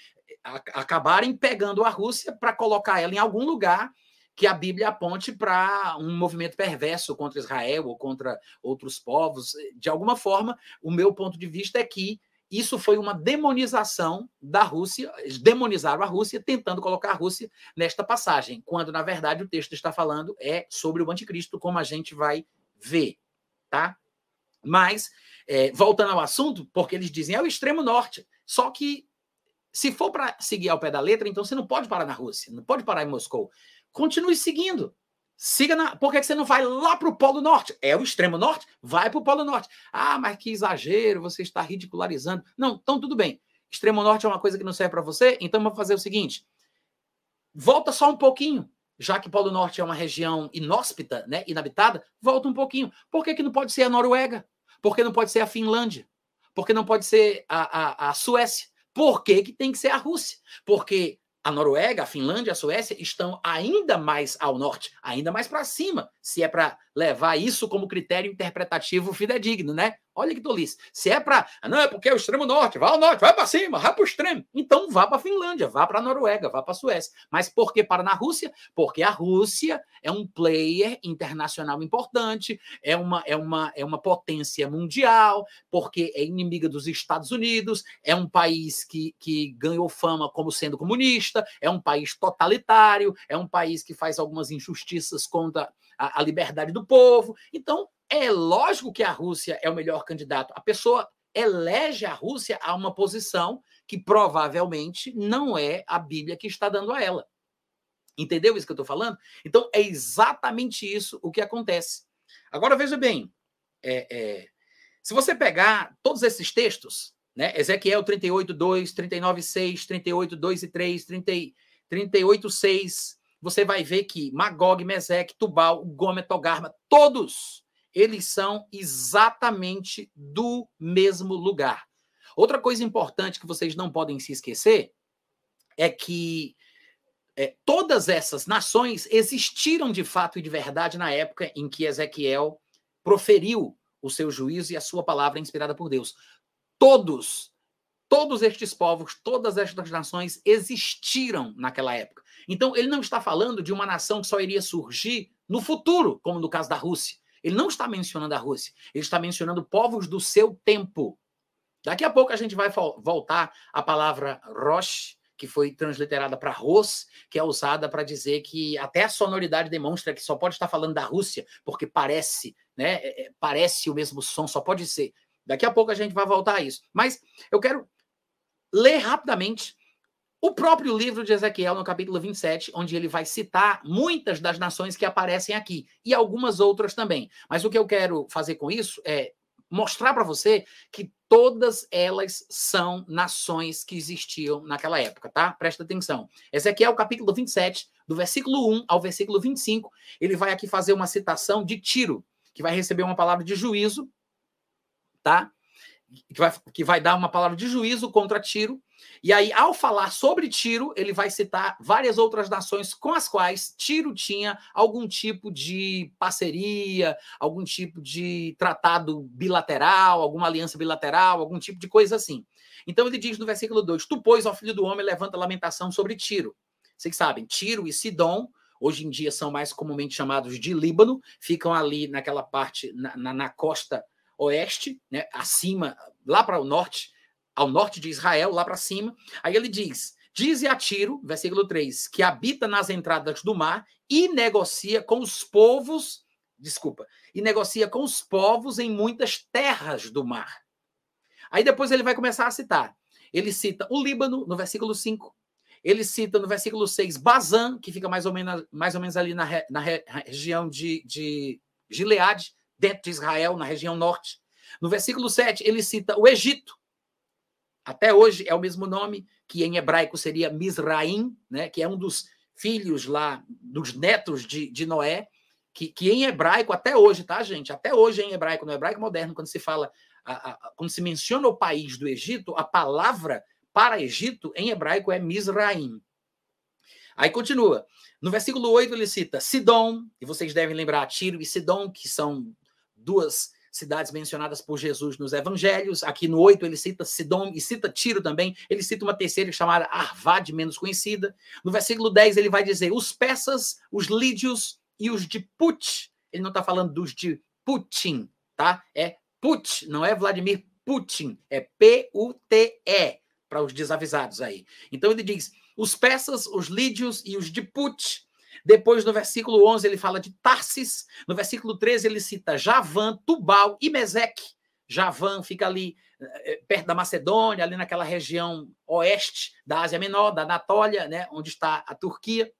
acabarem pegando a Rússia para colocar ela em algum lugar que a Bíblia aponte para um movimento perverso contra Israel ou contra outros povos. De alguma forma, o meu ponto de vista é que isso foi uma demonização da Rússia, demonizaram a Rússia, tentando colocar a Rússia nesta passagem, quando, na verdade, o texto está falando é sobre o anticristo, como a gente vai ver, tá? Mas, é, voltando ao assunto, porque eles dizem é o extremo norte, só que se for para seguir ao pé da letra, então você não pode parar na Rússia, não pode parar em Moscou. Continue seguindo. Siga na. Por que você não vai lá para o Polo Norte? É o extremo norte? Vai para o Polo Norte. Ah, mas que exagero, você está ridicularizando. Não, então tudo bem. Extremo norte é uma coisa que não serve para você, então vamos fazer o seguinte: volta só um pouquinho. Já que Polo Norte é uma região inóspita, né, inabitada, volta um pouquinho. Por que, que não pode ser a Noruega? Por que não pode ser a Finlândia? Por que não pode ser a, a, a Suécia? Por que, que tem que ser a Rússia? Porque a Noruega, a Finlândia, a Suécia estão ainda mais ao norte, ainda mais para cima, se é para levar isso como critério interpretativo fidedigno, né? Olha que tolice. Se é para. Não, é porque é o extremo norte, vai ao norte, vai para cima, vai para o extremo. Então vá para a Finlândia, vá para a Noruega, vá para a Suécia. Mas por que para na Rússia? Porque a Rússia é um player internacional importante, é uma, é uma, é uma potência mundial, porque é inimiga dos Estados Unidos, é um país que, que ganhou fama como sendo comunista, é um país totalitário, é um país que faz algumas injustiças contra a, a liberdade do povo. Então, é lógico que a Rússia é o melhor candidato. A pessoa elege a Rússia a uma posição que provavelmente não é a Bíblia que está dando a ela. Entendeu isso que eu estou falando? Então, é exatamente isso o que acontece. Agora, veja bem, é, é, se você pegar todos esses textos, né, Ezequiel 38, 2, 39, 6, 38, 2 e 3, 30, 38, 6, você vai ver que Magog, Mesec, Tubal, Gomer, Togarma, todos eles são exatamente do mesmo lugar. Outra coisa importante que vocês não podem se esquecer é que é, todas essas nações existiram de fato e de verdade na época em que Ezequiel proferiu o seu juízo e a sua palavra inspirada por Deus. Todos, todos estes povos, todas estas nações existiram naquela época. Então, ele não está falando de uma nação que só iria surgir no futuro, como no caso da Rússia. Ele não está mencionando a Rússia, ele está mencionando povos do seu tempo. Daqui a pouco a gente vai voltar à palavra Rosh, que foi transliterada para Ros, que é usada para dizer que até a sonoridade demonstra que só pode estar falando da Rússia, porque parece, né? É, é, parece o mesmo som, só pode ser. Daqui a pouco a gente vai voltar a isso. Mas eu quero ler rapidamente o próprio livro de Ezequiel, no capítulo 27, onde ele vai citar muitas das nações que aparecem aqui e algumas outras também. Mas o que eu quero fazer com isso é mostrar para você que todas elas são nações que existiam naquela época, tá? Presta atenção. Ezequiel, capítulo 27, do versículo 1 ao versículo 25, ele vai aqui fazer uma citação de Tiro, que vai receber uma palavra de juízo, tá? Que vai, que vai dar uma palavra de juízo contra Tiro E aí, ao falar sobre Tiro, ele vai citar várias outras nações com as quais Tiro tinha algum tipo de parceria, algum tipo de tratado bilateral, alguma aliança bilateral, algum tipo de coisa assim. Então ele diz no versículo 2: Tu, pois, ó filho do homem, levanta lamentação sobre Tiro. Vocês sabem, Tiro e Sidom, hoje em dia são mais comumente chamados de Líbano, ficam ali naquela parte, na, na, na costa oeste, né, acima, lá para o norte, ao norte de Israel, lá para cima. Aí ele diz: Dize a Tiro, versículo 3, que habita nas entradas do mar e negocia com os povos, desculpa, e negocia com os povos em muitas terras do mar. Aí depois ele vai começar a citar. Ele cita o Líbano, no versículo 5. Ele cita no versículo 6 Bazan, que fica mais ou menos, mais ou menos ali na, na região de, de Gileade, dentro de Israel, na região norte. No versículo 7, ele cita o Egito. Até hoje é o mesmo nome, que em hebraico seria Misraim, né, que é um dos filhos lá, dos netos de, de Noé, que, que em hebraico, até hoje, tá, gente? Até hoje em hebraico, no hebraico moderno, quando se fala, a, a, quando se menciona o país do Egito, a palavra para Egito em hebraico é Misraim. Aí continua. No versículo 8 ele cita Sidom, e vocês devem lembrar Tiro e Sidom, que são duas cidades mencionadas por Jesus nos evangelhos. Aqui no 8 ele cita Sidom e cita Tiro também. Ele cita uma terceira chamada Arvad, menos conhecida. No versículo 10 ele vai dizer os persas, os lídios e os de Put. Ele não está falando dos de Putin, tá? É Put, não é Vladimir Putin, é P-U-T-E para os desavisados aí. Então ele diz: os persas, os lídios e os de Put. Depois, no versículo 11, ele fala de Tarsis. No versículo 13, ele cita Javã, Tubal e Meseque. Javã fica ali eh, perto da Macedônia, ali naquela região oeste da Ásia Menor, da Anatólia, né, onde está a Turquia.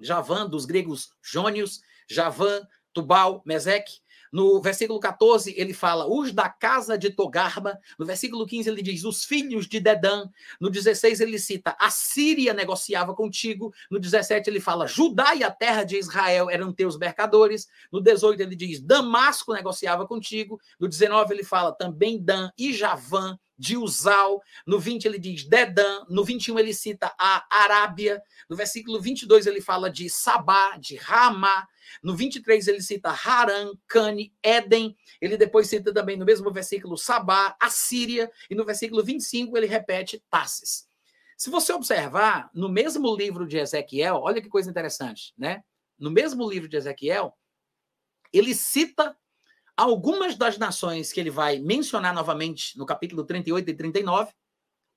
Javã, dos gregos Jônios, Javã, Tubal, Meseque. No versículo 14, ele fala os da casa de Togarma. No versículo 15, ele diz os filhos de Dedã. No 16, ele cita a Síria negociava contigo. No 17, ele fala Judá e a terra de Israel eram teus mercadores. No 18, ele diz Damasco negociava contigo. No 19, ele fala também Dan e Javã de Uzal. No 20 ele diz Dedã, no 21 ele cita a Arábia, no versículo 22 ele fala de Sabá, de Ramá, no 23 ele cita Haran, Cane, Éden, ele depois cita também no mesmo versículo Sabá, a Síria, e no versículo 25 ele repete Tassis. Se você observar, no mesmo livro de Ezequiel, olha que coisa interessante, né? No mesmo livro de Ezequiel, ele cita algumas das nações que ele vai mencionar novamente no capítulo 38 e 39,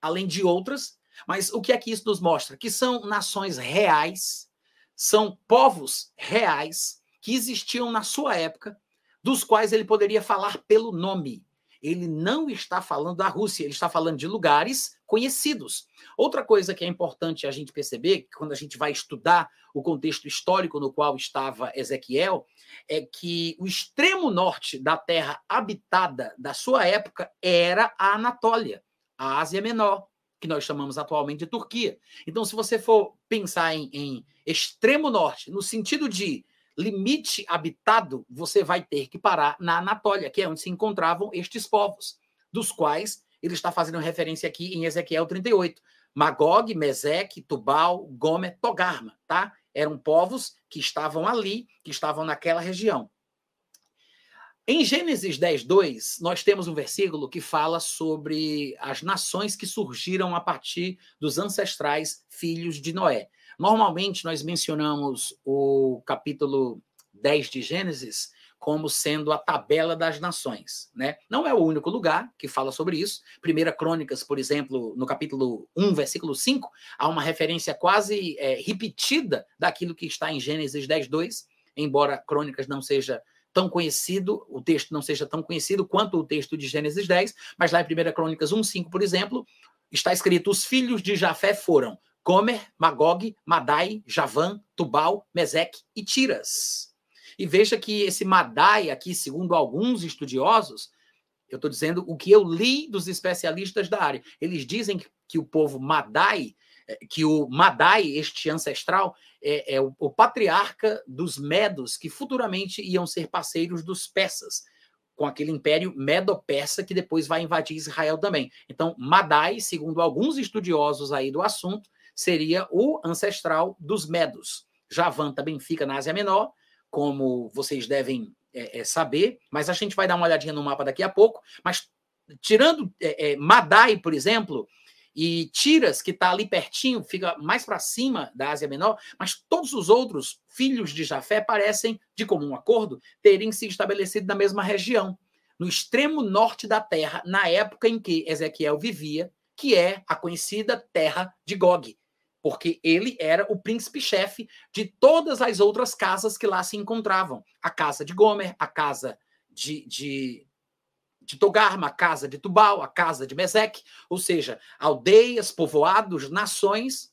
além de outras, mas o que é que isso nos mostra? Que são nações reais, são povos reais que existiam na sua época, dos quais ele poderia falar pelo nome. Ele não está falando da Rússia, ele está falando de lugares conhecidos. Outra coisa que é importante a gente perceber, quando a gente vai estudar o contexto histórico no qual estava Ezequiel, é que o extremo norte da terra habitada da sua época era a Anatólia, a Ásia Menor, que nós chamamos atualmente de Turquia. Então, se você for pensar em, em extremo norte, no sentido de limite habitado, você vai ter que parar na Anatólia, que é onde se encontravam estes povos, dos quais ele está fazendo referência aqui em Ezequiel 38. Magog, Meseque, Tubal, Gomer, Togarma, tá? Eram povos que estavam ali, que estavam naquela região. Em Gênesis 10, 2, nós temos um versículo que fala sobre as nações que surgiram a partir dos ancestrais filhos de Noé. Normalmente, nós mencionamos o capítulo 10 de Gênesis como sendo a tabela das nações, né? Não é o único lugar que fala sobre isso. Primeira Crônicas, por exemplo, no capítulo 1, versículo 5, há uma referência quase é, repetida daquilo que está em Gênesis 10, 2, embora Crônicas não seja tão conhecido, o texto não seja tão conhecido quanto o texto de Gênesis 10, mas lá em 1 Crônicas 1,5, por exemplo, está escrito: os filhos de Jafé foram Gomer, Magog, Madai, Javã, Tubal, Meseque e Tiras. E veja que esse Madai aqui, segundo alguns estudiosos, eu estou dizendo o que eu li dos especialistas da área. Eles dizem que o povo Madai é, que o Madai, este ancestral, é, é o, o, patriarca dos Medos, que futuramente iam ser parceiros dos persas. com aquele império medo-persa que depois vai invadir Israel também. Então, Madai, segundo alguns estudiosos aí do assunto, seria o ancestral dos medos. Javan também fica na Ásia Menor, como vocês devem é, é, saber, mas a gente vai dar uma olhadinha no mapa daqui a pouco. Mas tirando é, é Madai, por exemplo, e Tiras, que está ali pertinho, fica mais para cima da Ásia Menor, mas todos os outros filhos de Jafé parecem, de comum acordo, terem se estabelecido na mesma região, no extremo norte da terra, na época em que Ezequiel vivia, que é a conhecida terra de Gog, porque ele era o príncipe-chefe de todas as outras casas que lá se encontravam. A casa de Gomer, a casa de, de de Togarma, a casa de Tubal, a casa de Meseque, ou seja, aldeias, povoados, nações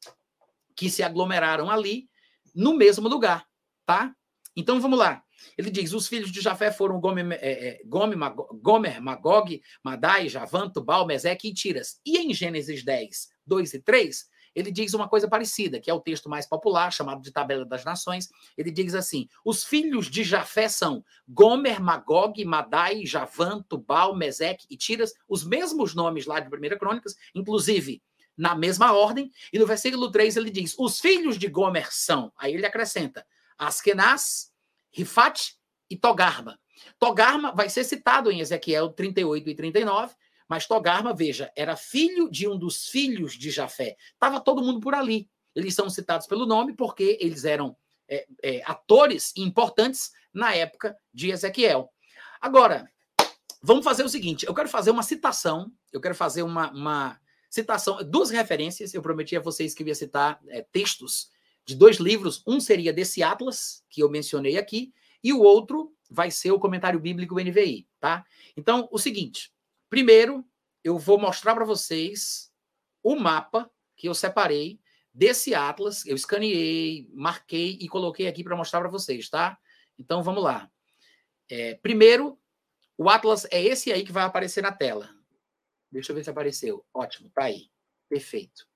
que se aglomeraram ali no mesmo lugar, tá? Então vamos lá. Ele diz: os filhos de Jafé foram Gomer, é, é, Gomer, Gomer Magog, Madai, Javan, Tubal, Meseque e Tiras. E em Gênesis 10, 2 e 3, ele diz uma coisa parecida, que é o texto mais popular, chamado de Tabela das Nações. Ele diz assim: os filhos de Jafé são Gomer, Magog, Madai, Javan, Tubal, Meseque e Tiras, os mesmos nomes lá de 1 Crônicas, inclusive na mesma ordem. E no versículo 3 ele diz: os filhos de Gomer são. Aí ele acrescenta: Askenaz, Rifat e Togarma. Togarma vai ser citado em Ezequiel 38 e 39, mas Togarma, veja, era filho de um dos filhos de Jafé. Estava todo mundo por ali. Eles são citados pelo nome porque eles eram é, é, atores importantes na época de Ezequiel. Agora, vamos fazer o seguinte: eu quero fazer uma citação, eu quero fazer uma, uma citação, duas referências. Eu prometi a vocês que eu ia citar é, textos de dois livros. Um seria desse Atlas, que eu mencionei aqui, e o outro vai ser o comentário bíblico NVI, tá? Então, o seguinte: Primeiro, eu vou mostrar para vocês o mapa que eu separei desse atlas. Eu escaneei, marquei e coloquei aqui para mostrar para vocês, tá? Então vamos lá. É, primeiro, o atlas é esse aí que vai aparecer na tela. Deixa eu ver se apareceu. Ótimo, tá aí. Perfeito.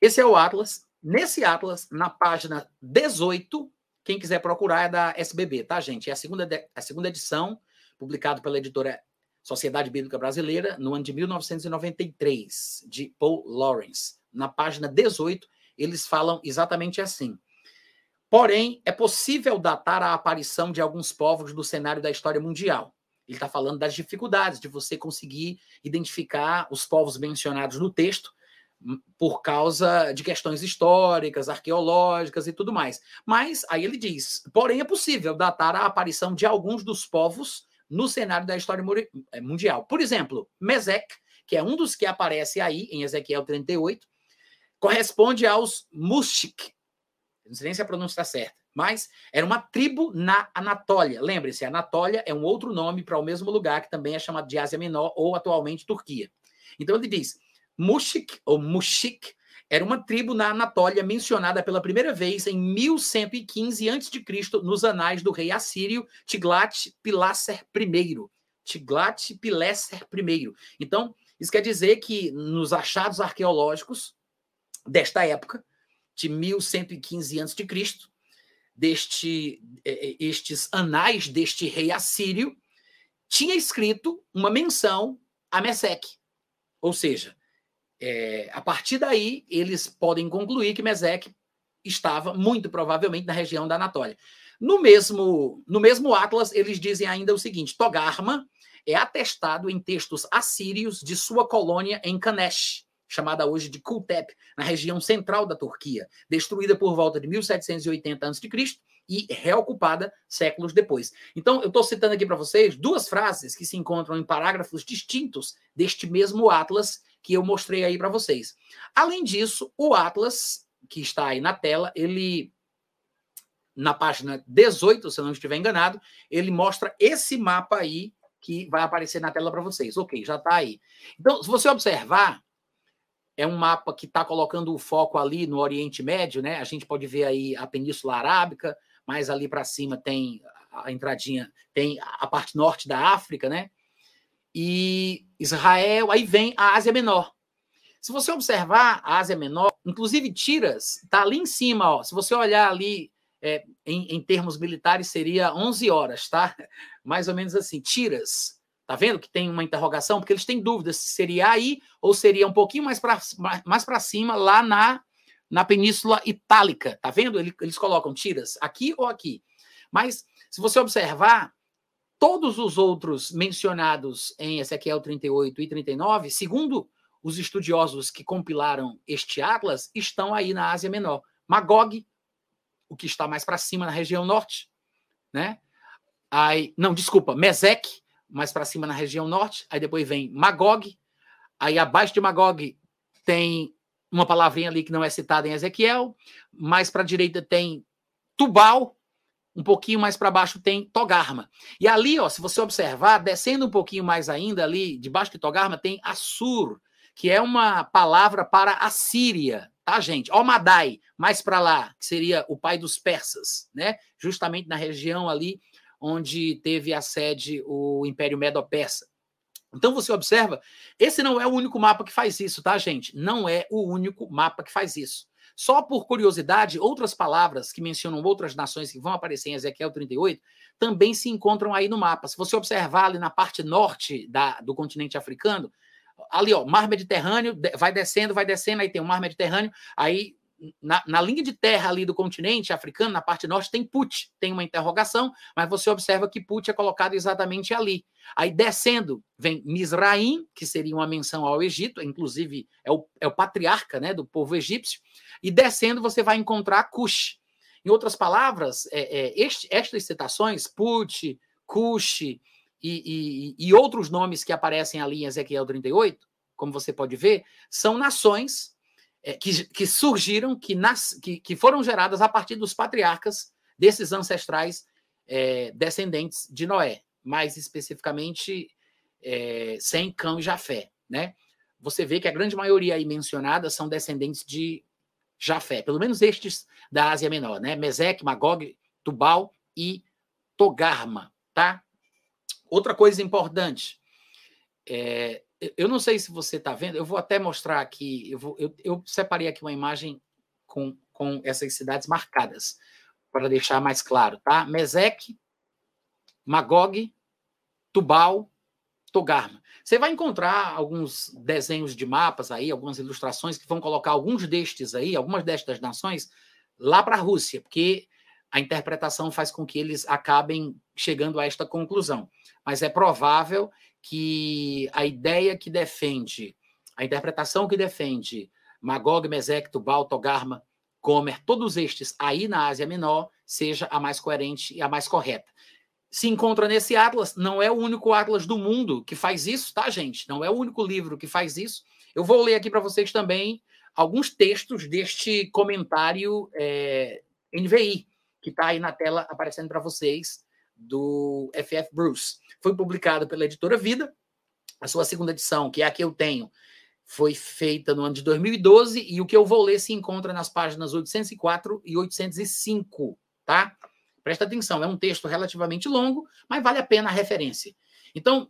Esse é o atlas. Nesse atlas, na página 18, quem quiser procurar é da SBB, tá, gente? É a segunda, a segunda edição, publicado pela editora Sociedade Bíblica Brasileira, no ano de 1993, de Paul Lawrence. Na página 18, eles falam exatamente assim. Porém, é possível datar a aparição de alguns povos no cenário da história mundial. Ele está falando das dificuldades de você conseguir identificar os povos mencionados no texto hum, por causa de questões históricas, arqueológicas e tudo mais. Mas aí ele diz: porém, é possível datar a aparição de alguns dos povos no cenário da história eh, mundial. Por exemplo, Mesec, que é um dos que aparece aí em Ezequiel 38, corresponde aos Mushik. Não sei nem se a pronúncia está certa, mas era uma tribo na Anatólia. Lembre-se, Anatólia é um outro nome para o mesmo lugar que também é chamado de Ásia Menor ou atualmente Turquia. Então ele diz: Mushik ou Mushik era uma tribo na Anatólia mencionada pela primeira vez em 1115 a.C. nos anais do rei assírio Tiglat-Pileser I. Tiglat-Pileser I. Então, isso quer dizer que nos achados arqueológicos desta época, de 1115 a.C., deste, é, é, estes anais deste rei assírio, tinha escrito uma menção a Meseque. Ou seja, é, a partir daí, eles podem concluir que Mesec estava muito provavelmente na região da Anatólia. No mesmo, no mesmo Atlas, eles dizem ainda o seguinte: Togarma é atestado em textos assírios de sua colônia em Kanesh, chamada hoje de Kultep, na região central da Turquia, destruída por volta de 1780 a.C. e reocupada séculos depois. Então, eu estou citando aqui para vocês duas frases que se encontram em parágrafos distintos deste mesmo Atlas que eu mostrei aí para vocês. Além disso, o Atlas, que está aí na tela, ele na página 18, se eu não estiver enganado, ele mostra esse mapa aí que vai aparecer na tela para vocês. Ok, já está aí. Então, se você observar, é um mapa que está colocando o foco ali no Oriente Médio, né? A gente pode ver aí a Península Arábica, mais ali para cima tem a entradinha, tem a parte norte da África, né? E Israel, aí vem a Ásia Menor. Se você observar a Ásia Menor, inclusive Tiras, está ali em cima, ó. Se você olhar ali é, em, em, termos militares, seria 11 horas, tá? Mais ou menos assim, tiras. Tá vendo que tem uma interrogação? Porque eles têm dúvidas se seria aí ou seria um pouquinho mais para mais cima, lá na, na Península Itálica. Tá vendo? Eles colocam tiras aqui ou aqui. Mas, se você observar, todos os outros mencionados em Ezequiel 38 e 39, segundo os estudiosos que compilaram este atlas, estão aí na Ásia Menor. Magog, o que está mais para cima na região norte, né? Aí, não, desculpa, Mesec, mais para cima na região norte, aí depois vem Magog, aí abaixo de Magog tem uma palavrinha ali que não é citada em Ezequiel, mais para a direita tem Tubal, um pouquinho mais para baixo tem Togarma. E ali, ó, se você observar, descendo um pouquinho mais ainda ali, debaixo de Togarma tem Assur, que é uma palavra para a Síria, tá, gente? Omadai, mais para lá, que seria o pai dos persas, né? Justamente na região ali onde teve a sede o Império Medo-Persa. Então você observa, esse não é o único mapa que faz isso, tá, gente? Não é o único mapa que faz isso. Só por curiosidade, outras palavras que mencionam outras nações que vão aparecer em Ezequiel 38 também se encontram aí no mapa. Se você observar ali na parte norte da, do continente africano, ali, ó, mar Mediterrâneo, vai descendo, vai descendo, aí tem o mar Mediterrâneo, aí na, na, linha de terra ali do continente africano, na parte norte, tem Put, tem uma interrogação, mas você observa que Put é colocado exatamente ali. Aí descendo, vem Misraim, que seria uma menção ao Egito, inclusive é o, é o patriarca né, do povo egípcio, e descendo você vai encontrar Cush. Em outras palavras, é, é, este, estas citações, Put, Cush, e, e, e outros nomes que aparecem ali em Ezequiel 38, como você pode ver, são nações é, que, que, surgiram, que, nas, que, que, foram geradas a partir dos patriarcas desses ancestrais é, descendentes de Noé, mais especificamente é, Sem, Cão e Jafé. Né? Você vê que a grande maioria aí mencionada são descendentes de Jafé, pelo menos estes da Ásia Menor, né? Mesec, Magog, Tubal e Togarma, tá? Outra coisa importante, é, eu não sei se você está vendo, eu vou até mostrar aqui, eu, vou, eu, eu, separei aqui uma imagem com, com essas cidades marcadas, para deixar mais claro, tá? Mesec, Magog, Tubal, Togarma. Você vai encontrar alguns desenhos de mapas aí, algumas ilustrações que vão colocar alguns destes aí, algumas destas nações, lá para a Rússia, porque a interpretação faz com que eles acabem chegando a esta conclusão. Mas é provável que a ideia que defende, a interpretação que defende Magog, Mesec, Tubal, Togarma, Gomer, todos estes aí na Ásia Menor, seja a mais coerente e a mais correta. Se encontra nesse Atlas, não é o único Atlas do mundo que faz isso, tá, gente? Não é o único livro que faz isso. Eu vou ler aqui para vocês também alguns textos deste comentário é, NVI, que está aí na tela aparecendo para vocês, do FF Bruce. Foi publicado pela editora Vida, a sua segunda edição, que é a que eu tenho, foi feita no ano de 2012 e o que eu vou ler se encontra nas páginas 804 e 805, tá? Presta atenção, é um texto relativamente longo, mas vale a pena a referência. Então,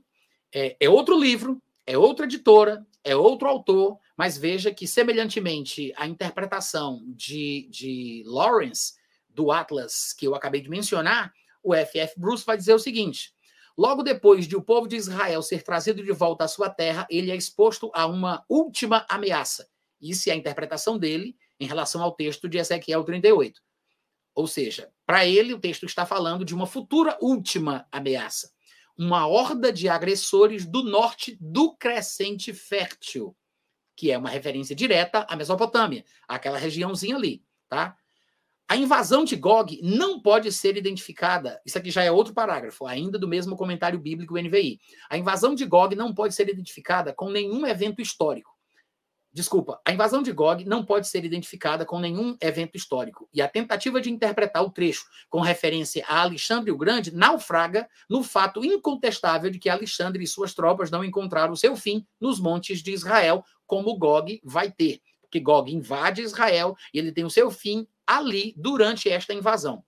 é, é outro livro, é outra editora, é outro autor, mas veja que, semelhantemente à interpretação de, de Lawrence, do Atlas que eu acabei de mencionar, o F.F. Bruce vai dizer o seguinte: logo depois de o povo de Israel ser trazido de volta à sua terra, ele é exposto a uma última ameaça. Isso é a interpretação dele em relação ao texto de Ezequiel 38. Ou seja, para ele, o texto está falando de uma futura última ameaça. Uma horda de agressores do norte do crescente fértil, que é uma referência direta à Mesopotâmia, aquela regiãozinha ali, tá? A invasão de Gog não pode ser identificada. Isso aqui já é outro parágrafo, ainda do mesmo comentário bíblico NVI. A invasão de Gog não pode ser identificada com nenhum evento histórico. Desculpa, a invasão de Gog não pode ser identificada com nenhum evento histórico. E a tentativa de interpretar o trecho com referência a Alexandre o Grande naufraga no fato incontestável de que Alexandre e suas tropas não encontraram seu fim nos montes de Israel, como Gog vai ter. Porque Gog invade Israel e ele tem o seu fim ali durante esta invasão.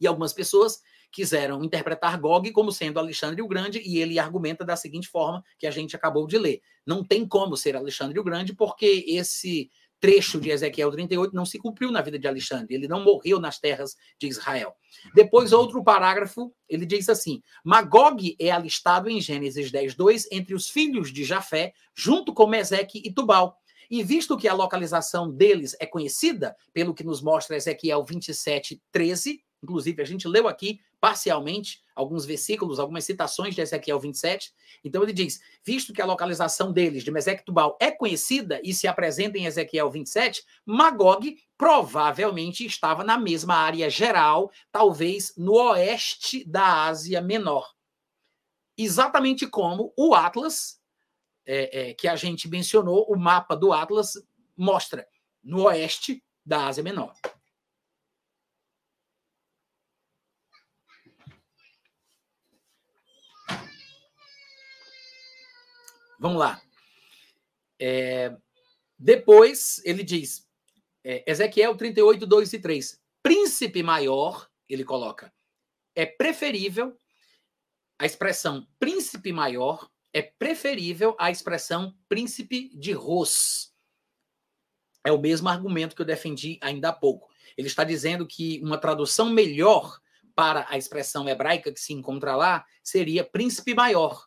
E algumas pessoas quiseram interpretar Gog como sendo Alexandre o Grande, e ele argumenta da seguinte forma que a gente acabou de ler. Não tem como ser Alexandre o Grande, porque esse trecho de Ezequiel 38 não se cumpriu na vida de Alexandre, ele não morreu nas terras de Israel. Depois, outro parágrafo, ele diz assim: Magog é alistado em Gênesis 10, 2 entre os filhos de Jafé, junto com Meseque e Tubal. E visto que a localização deles é conhecida, pelo que nos mostra Ezequiel 27, 13, inclusive a gente leu aqui parcialmente alguns versículos, algumas citações de Ezequiel 27. Então ele diz: visto que a localização deles, de Mesec Tubal, é conhecida e se apresenta em Ezequiel 27, Magog provavelmente estava na mesma área geral, talvez no oeste da Ásia Menor. Exatamente como o Atlas, é, é, que a gente mencionou, o mapa do Atlas mostra no oeste da Ásia Menor. Vamos lá. É, depois ele diz, é, Ezequiel 38, 2 e 3. Príncipe maior, ele coloca, é preferível, a expressão príncipe maior é preferível à expressão príncipe de Ros. É o mesmo argumento que eu defendi ainda há pouco. Ele está dizendo que uma tradução melhor para a expressão hebraica que se encontra lá seria príncipe maior.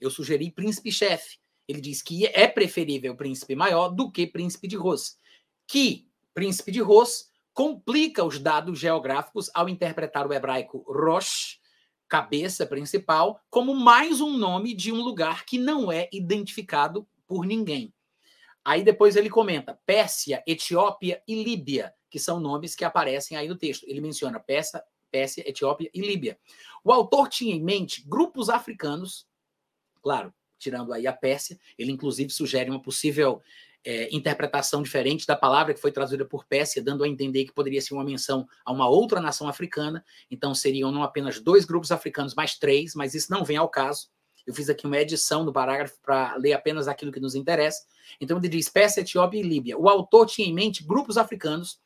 Eu sugeri príncipe-chefe. Ele diz que é preferível príncipe maior do que príncipe de Ros. Que príncipe de Ros complica os dados geográficos ao interpretar o hebraico Rosh, cabeça principal, como mais um nome de um lugar que não é identificado por ninguém. Aí depois ele comenta Pérsia, Etiópia e Líbia, que são nomes que aparecem aí no texto. Ele menciona Pérsia, Pérsia, Etiópia e Líbia. O autor tinha em mente grupos africanos claro, tirando aí a Pérsia. Ele, inclusive, sugere uma possível é, interpretação diferente da palavra que foi traduzida por Pérsia, dando a entender que poderia ser uma menção a uma outra nação africana. Então, seriam não apenas dois grupos africanos, mas três, mas isso não vem ao caso. Eu fiz aqui uma edição do parágrafo para ler apenas aquilo que nos interessa. Então, ele diz Pérsia, Etiópia e Líbia. O autor tinha em mente grupos africanos,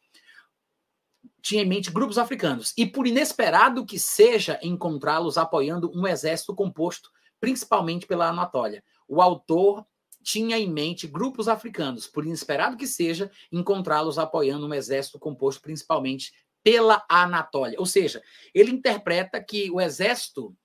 tinha em mente grupos africanos, e por inesperado que seja encontrá-los apoiando um exército composto principalmente pela Anatólia. O autor tinha em mente grupos africanos, por inesperado que seja, encontrá-los apoiando um exército composto principalmente pela Anatólia. Ou seja, ele interpreta que o exército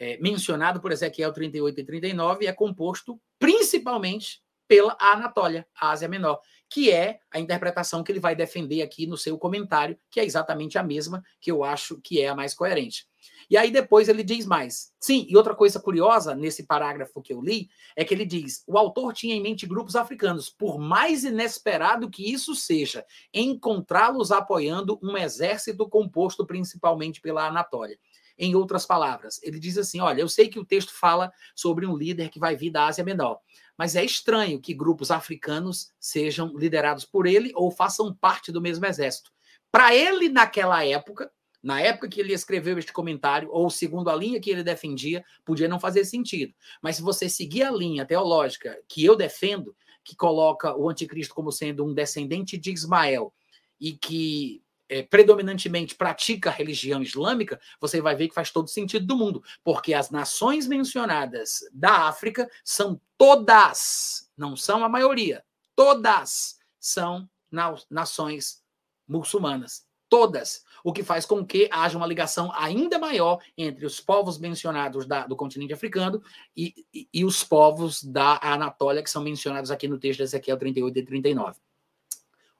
é, mencionado por Ezequiel 38 e 39 é composto principalmente pela Anatólia, a Ásia Menor, que é a interpretação que ele vai defender aqui no seu comentário, que é exatamente a mesma que eu acho que é a mais coerente. E aí depois ele diz mais. Sim, e outra coisa curiosa nesse parágrafo que eu li é que ele diz: o autor tinha em mente grupos africanos, por mais inesperado que isso seja, encontrá-los apoiando um exército composto principalmente pela Anatólia. Em outras palavras, ele diz assim: olha, eu sei que o texto fala sobre um líder que vai vir da Ásia Menor, mas é estranho que grupos africanos sejam liderados por ele ou façam parte do mesmo exército. Para ele, naquela época, na época que ele escreveu este comentário, ou segundo a linha que ele defendia, podia não fazer sentido. Mas se você seguir a linha teológica que eu defendo, que coloca o anticristo como sendo um descendente de Ismael e que é, predominantemente pratica a religião islâmica, você vai ver que faz todo sentido do mundo, porque as nações mencionadas da África são todas, não são a maioria, todas são na, nações muçulmanas todas, o que faz com que haja uma ligação ainda maior entre os povos mencionados da, do continente africano e, e, e, os povos da Anatólia, que são mencionados aqui no texto de Ezequiel 38 e 39.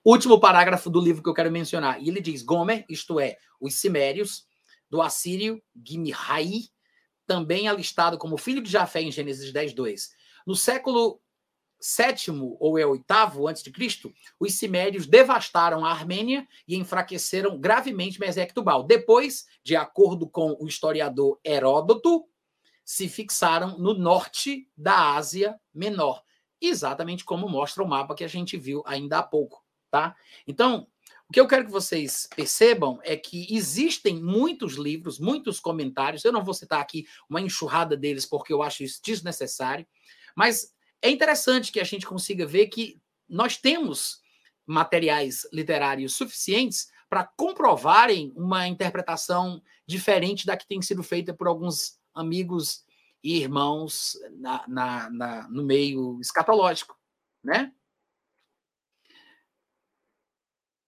Último parágrafo do livro que eu quero mencionar. E ele diz: Gomer, isto é, os Cimérios, do assírio Gimihai, também alistado como filho de Jafé em Gênesis 10, 2. No século sétimo ou é oitavo antes de Cristo, os cimérios devastaram a Armênia e enfraqueceram gravemente Mesec Tubal. Depois, de acordo com o historiador Heródoto, se fixaram no norte da Ásia Menor, exatamente como mostra o mapa que a gente viu ainda há pouco, tá? Então, o que eu quero que vocês percebam é que existem muitos livros, muitos comentários. Eu não vou citar aqui uma enxurrada deles porque eu acho isso desnecessário, mas é interessante que a gente consiga ver que nós temos materiais literários suficientes para comprovarem uma interpretação diferente da que tem sido feita por alguns amigos e irmãos na, na, na, no meio escatológico, né?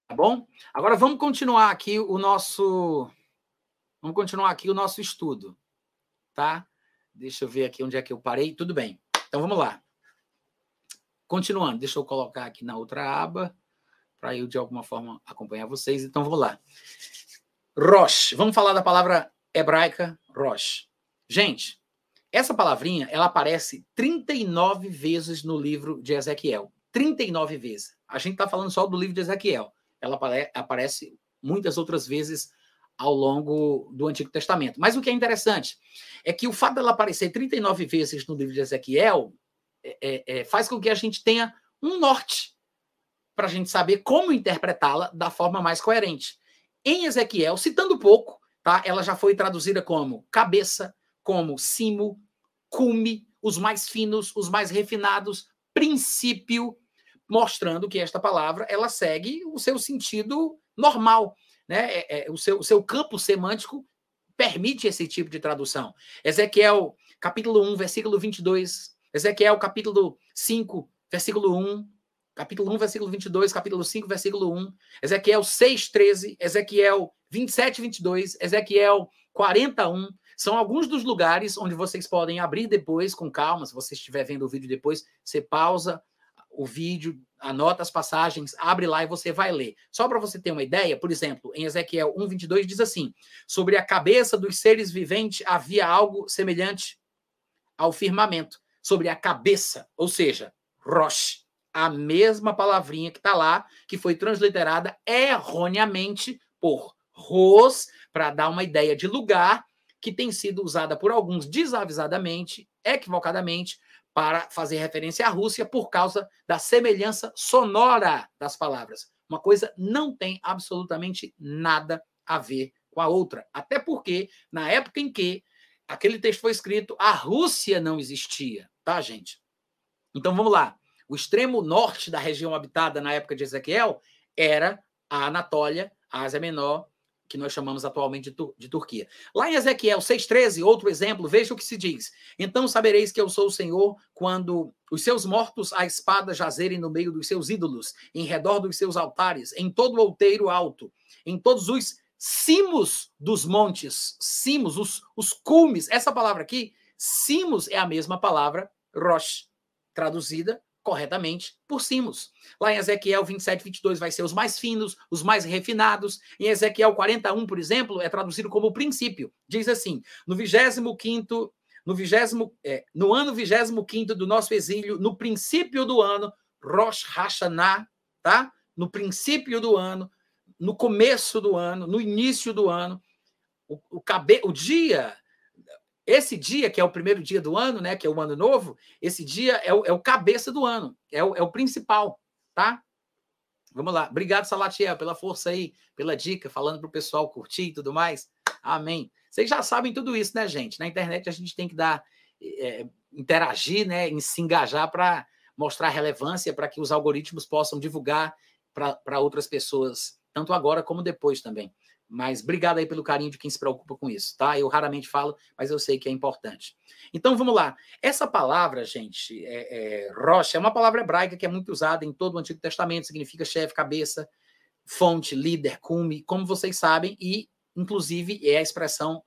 Tá bom? Agora vamos continuar aqui o nosso. Vamos continuar aqui o nosso estudo. Tá? Deixa eu ver aqui onde é que eu parei. Tudo bem. Então vamos lá. Continuando, deixa eu colocar aqui na outra aba para eu de alguma forma acompanhar vocês. Então vamos lá. Rosh. Vamos falar da palavra hebraica Rosh. Gente, essa palavrinha ela aparece 39 vezes no livro de Ezequiel. 39 vezes. A gente está falando só do livro de Ezequiel ela aparece muitas outras vezes ao longo do Antigo Testamento. Mas o que é interessante é que o fato dela aparecer 39 vezes no livro de Ezequiel é, é, é, faz com que a gente tenha um norte para a gente saber como interpretá-la da forma mais coerente. Em Ezequiel, citando pouco, tá? ela já foi traduzida como cabeça, como cimo, cume, os mais finos, os mais refinados, princípio, mostrando que esta palavra ela segue o seu sentido normal, né? É, é, o, seu, o seu campo semântico permite esse tipo de tradução. Ezequiel, capítulo 1, versículo 22, Ezequiel, capítulo 5, versículo 1, capítulo 1, versículo 22, capítulo 5, versículo 1, Ezequiel 6, 13, Ezequiel 27, 22, Ezequiel 41, são alguns dos lugares onde vocês podem abrir depois, com calma, se você estiver vendo o vídeo depois, você pausa, o vídeo, anota as passagens, abre lá e você vai ler. Só para você ter uma ideia, por exemplo, em Ezequiel 1:22 diz assim: "Sobre a cabeça dos seres viventes havia algo semelhante ao firmamento, sobre a cabeça, ou seja, Rosh, a mesma palavrinha que está lá, que foi transliterada erroneamente por Ros, para dar uma ideia de lugar, que tem sido usada por alguns desavisadamente, equivocadamente, para fazer referência à Rússia por causa da semelhança sonora das palavras. Uma coisa não tem absolutamente nada a ver com a outra. Até porque, na época em que aquele texto foi escrito, a Rússia não existia, tá, gente? Então vamos lá. O extremo norte da região habitada na época de Ezequiel era a Anatólia, a Ásia Menor que nós chamamos atualmente de, de Turquia. Lá em Ezequiel 6,13, outro exemplo, veja o que se diz. Então sabereis que eu sou o Senhor quando os seus mortos à espada jazerem no meio dos seus ídolos, em redor dos seus altares, em todo o outeiro alto, em todos os cimos dos montes, cimos, os, os cumes. Essa palavra aqui, cimos, é a mesma palavra rosh, traduzida corretamente por cimos. Lá em Ezequiel 27, 22 vai ser os mais finos, os mais refinados. Em Ezequiel 41, por exemplo, é traduzido como princípio. Diz assim: no 25 no vigésimo, é, no ano 25 do nosso exílio, no princípio do ano, Rosh Hashanah, tá? No princípio do ano, no começo do ano, no início do ano, o, o, cabe, o dia esse dia, que é o primeiro dia do ano, né? Que é o ano novo, esse dia é o, é o cabeça do ano, é o, é o principal, tá? Vamos lá. Obrigado, Salatiel, pela força aí, pela dica, falando para o pessoal curtir e tudo mais. Amém. Vocês já sabem tudo isso, né, gente? Na internet a gente tem que dar, é, interagir, né? Em se engajar para mostrar relevância, para que os algoritmos possam divulgar para outras pessoas, tanto agora como depois também. Mas obrigado aí pelo carinho de quem se preocupa com isso, tá? Eu raramente falo, mas eu sei que é importante. Então vamos lá. Essa palavra, gente, é, é, rocha, é uma palavra hebraica que é muito usada em todo o Antigo Testamento, significa chefe, cabeça, fonte, líder, cume, como vocês sabem, e inclusive é a expressão,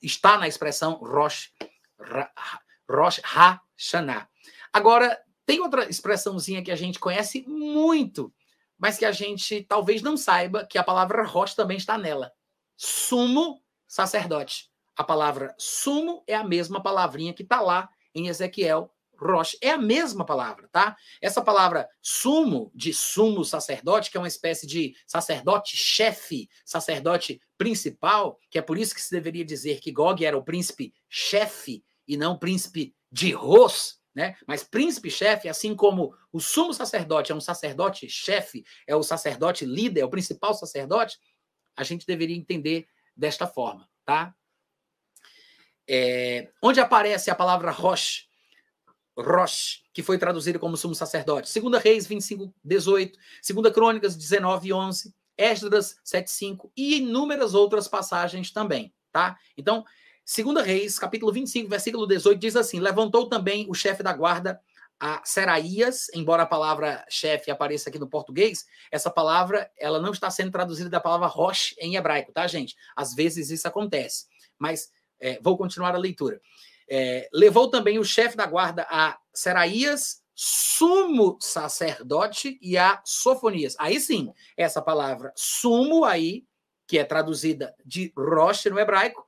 está na expressão Rosh, Rosh Hashanah. Agora, tem outra expressãozinha que a gente conhece muito, mas que a gente talvez não saiba que a palavra Rosh também está nela. Sumo sacerdote. A palavra sumo é a mesma palavrinha que está lá em Ezequiel Rosh. É a mesma palavra, tá? Essa palavra sumo, de sumo sacerdote, que é uma espécie de sacerdote chefe, sacerdote principal, que é por isso que se deveria dizer que Gog era o príncipe chefe e não príncipe de Ros, né? Mas príncipe-chefe, assim como o sumo sacerdote é um sacerdote-chefe, é o sacerdote líder, é o principal sacerdote, a gente deveria entender desta forma, tá? É, onde aparece a palavra Rosh, Rosh, que foi traduzida como sumo sacerdote? 2 Reis 25, 18, 2 Crônicas 19, 11, Esdras 7, 5 e inúmeras outras passagens também, tá? Então, Segunda Reis, capítulo 25, versículo 18, diz assim: Levantou também o chefe da guarda a Seraías, embora a palavra chefe apareça aqui no português, essa palavra ela não está sendo traduzida da palavra Rosh em hebraico, tá, gente? Às vezes isso acontece, mas é, vou continuar a leitura. É, levou também o chefe da guarda a Seraías, sumo sacerdote, e a Sofonias. Aí sim, essa palavra sumo aí, que é traduzida de Rosh no hebraico,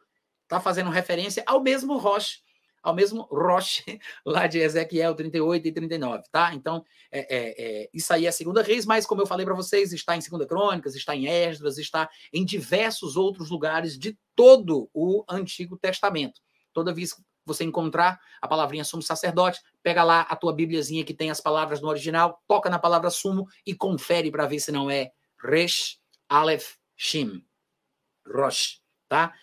está fazendo referência ao mesmo Rosh ao mesmo Roche, lá de Ezequiel 38 e 39, tá? Então, é, é, é, isso aí é a segunda reis, mas como eu falei para vocês, está em Segunda Crônicas, está em Esdras, está em diversos outros lugares de todo o Antigo Testamento. Toda vez que você encontrar a palavrinha sumo sacerdote, pega lá a tua bíbliazinha que tem as palavras no original, toca na palavra sumo e confere para ver se não é Resh, Aleph, Shim. Rosh, tá?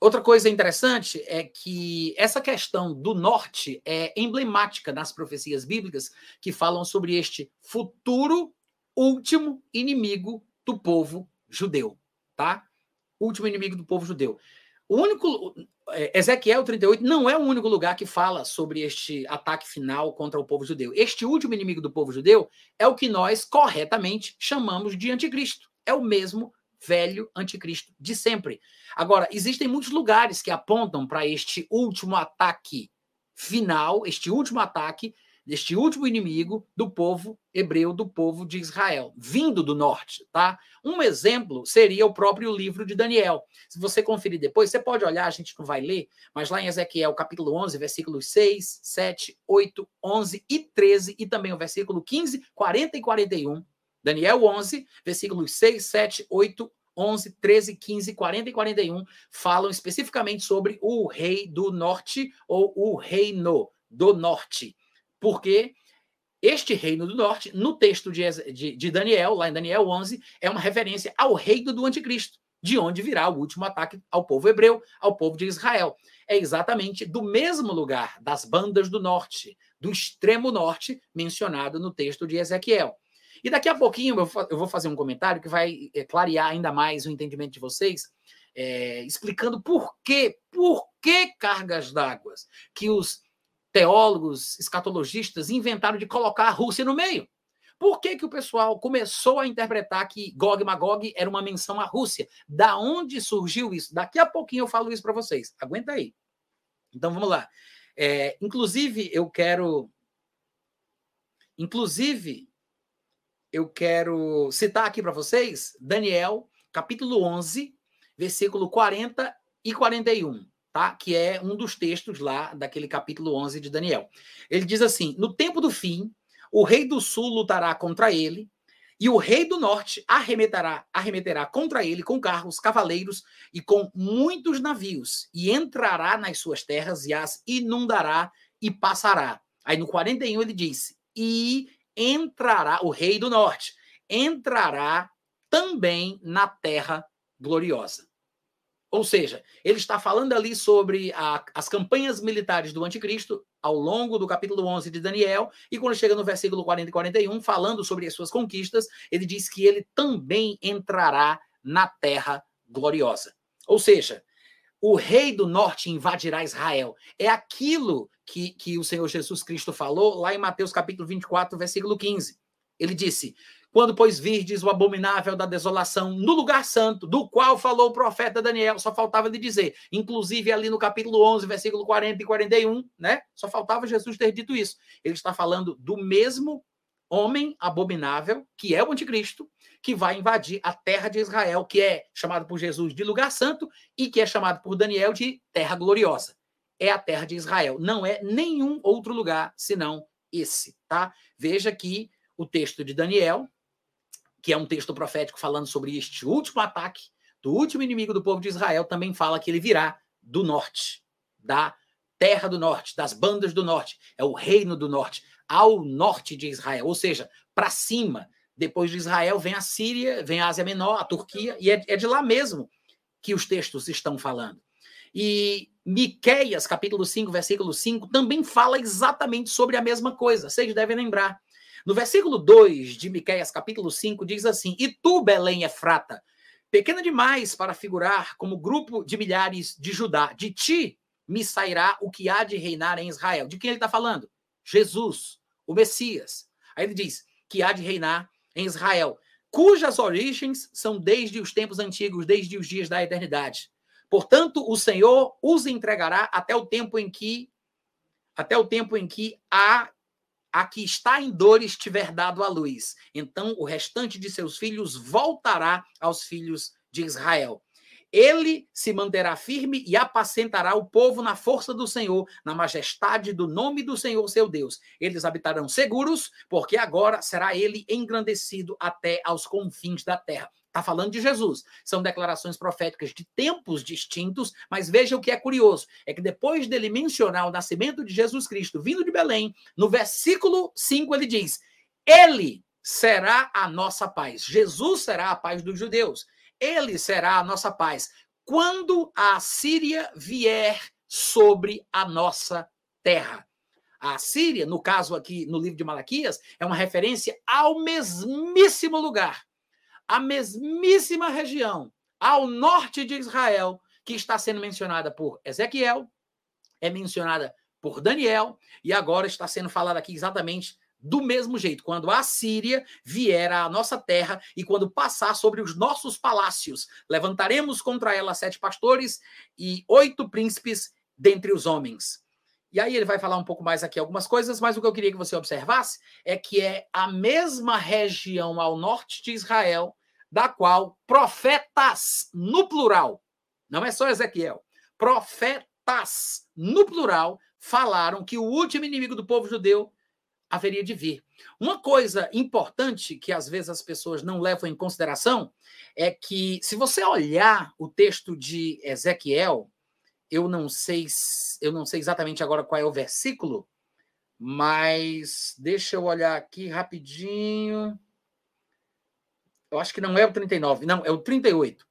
Outra coisa interessante é que essa questão do norte é emblemática nas profecias bíblicas que falam sobre este futuro último inimigo do povo judeu, tá? Último inimigo do povo judeu. O único é, Ezequiel 38 não é o único lugar que fala sobre este ataque final contra o povo judeu. Este último inimigo do povo judeu é o que nós corretamente chamamos de anticristo. É o mesmo velho anticristo de sempre. Agora, existem muitos lugares que apontam para este último ataque final, este último ataque deste último inimigo do povo hebreu, do povo de Israel, vindo do norte, tá? Um exemplo seria o próprio livro de Daniel. Se você conferir depois, você pode olhar, a gente não vai ler, mas lá em Ezequiel, capítulo 11, versículos 6, 7, 8, 11 e 13, e também o versículo 15, 40 e 41, Daniel 11, versículos 6, 7, 8, 11, 13, 15, 40 e 41 falam especificamente sobre o rei do norte ou o reino do norte. Porque este reino do norte, no texto de, de, de Daniel, lá em Daniel 11, é uma referência ao reino do anticristo, de onde virá o último ataque ao povo hebreu, ao povo de Israel. É exatamente do mesmo lugar, das bandas do norte, do extremo norte, mencionado no texto de Ezequiel. E daqui a pouquinho eu vou fazer um comentário que vai é, clarear ainda mais o entendimento de vocês, é, explicando por que, por que cargas d'água que os teólogos, escatologistas inventaram de colocar a Rússia no meio. Por que, que o pessoal começou a interpretar que Gog e Magog era uma menção à Rússia? Da onde surgiu isso? Daqui a pouquinho eu falo isso para vocês. Aguenta aí. Então vamos lá. É, inclusive, eu quero. Inclusive, eu quero citar aqui para vocês Daniel, capítulo 11, versículo 40 e 41, tá? Que é um dos textos lá daquele capítulo 11 de Daniel. Ele diz assim: No tempo do fim, o rei do sul lutará contra ele, e o rei do norte arremeterá, arremeterá contra ele com carros, cavaleiros e com muitos navios, e entrará nas suas terras e as inundará e passará. Aí no 41 ele disse: E entrará, o rei do norte, entrará também na terra gloriosa. Ou seja, ele está falando ali sobre a, as campanhas militares do anticristo ao longo do capítulo 11 de Daniel, e quando chega no versículo 40 e 41, falando sobre as suas conquistas, ele diz que ele também entrará na terra gloriosa. Ou seja, o rei do norte invadirá Israel. É aquilo que, que o Senhor Jesus Cristo falou lá em Mateus capítulo 24, versículo 15. Ele disse: Quando, pois, virdes o abominável da desolação no lugar santo, do qual falou o profeta Daniel, só faltava de dizer, inclusive ali no capítulo 11, versículo 40 e 41, né? Só faltava Jesus ter dito isso. Ele está falando do mesmo homem abominável, que é o anticristo, que vai invadir a terra de Israel, que é chamado por Jesus de lugar santo e que é chamado por Daniel de terra gloriosa é a terra de Israel. Não é nenhum outro lugar senão esse, tá? Veja que o texto de Daniel, que é um texto profético falando sobre este último ataque do último inimigo do povo de Israel, também fala que ele virá do norte, da terra do norte, das bandas do norte, é o reino do norte, ao norte de Israel, ou seja, para cima. Depois de Israel vem a Síria, vem a Ásia Menor, a Turquia, e é, é de lá mesmo que os textos estão falando. E Miqueias, capítulo 5, versículo 5, também fala exatamente sobre a mesma coisa. Vocês devem lembrar. No versículo 2 de Miqueias, capítulo 5, diz assim: E tu, Belém Efrata, pequena demais para figurar como grupo de milhares de Judá, de ti me sairá o que há de reinar em Israel. De quem ele está falando? Jesus, o Messias. Aí ele diz que há de reinar em Israel, cujas origens são desde os tempos antigos, desde os dias da eternidade. Portanto, o Senhor os entregará até o tempo em que até o tempo em que a a que está em dores tiver dado a luz. Então o restante de seus filhos voltará aos filhos de Israel. Ele se manterá firme e apacentará o povo na força do Senhor, na majestade do nome do Senhor seu Deus. Eles habitarão seguros, porque agora será ele engrandecido até aos confins da terra. Está falando de Jesus. São declarações proféticas de tempos distintos, mas veja o que é curioso: é que depois dele mencionar o nascimento de Jesus Cristo vindo de Belém, no versículo 5 ele diz: Ele será a nossa paz. Jesus será a paz dos judeus ele será a nossa paz. Quando a Síria vier sobre a nossa terra. A Síria, no caso aqui no livro de Malaquias, é uma referência ao mesmíssimo lugar, à mesmíssima região, ao norte de Israel, que está sendo mencionada por Ezequiel, é mencionada por Daniel, e agora está sendo falada aqui exatamente do mesmo jeito, quando a Síria vier à nossa terra e quando passar sobre os nossos palácios, levantaremos contra ela sete pastores e oito príncipes dentre os homens. E aí ele vai falar um pouco mais aqui algumas coisas, mas o que eu queria que você observasse é que é a mesma região ao norte de Israel, da qual profetas no plural, não é só Ezequiel, profetas no plural falaram que o último inimigo do povo judeu haveria de vir. Uma coisa importante que às vezes as pessoas não levam em consideração é que, se você olhar o texto de Ezequiel, eu não sei, eu não sei exatamente agora qual é o versículo, mas deixa eu olhar aqui rapidinho. Eu acho que não é o 39, não, é o 38.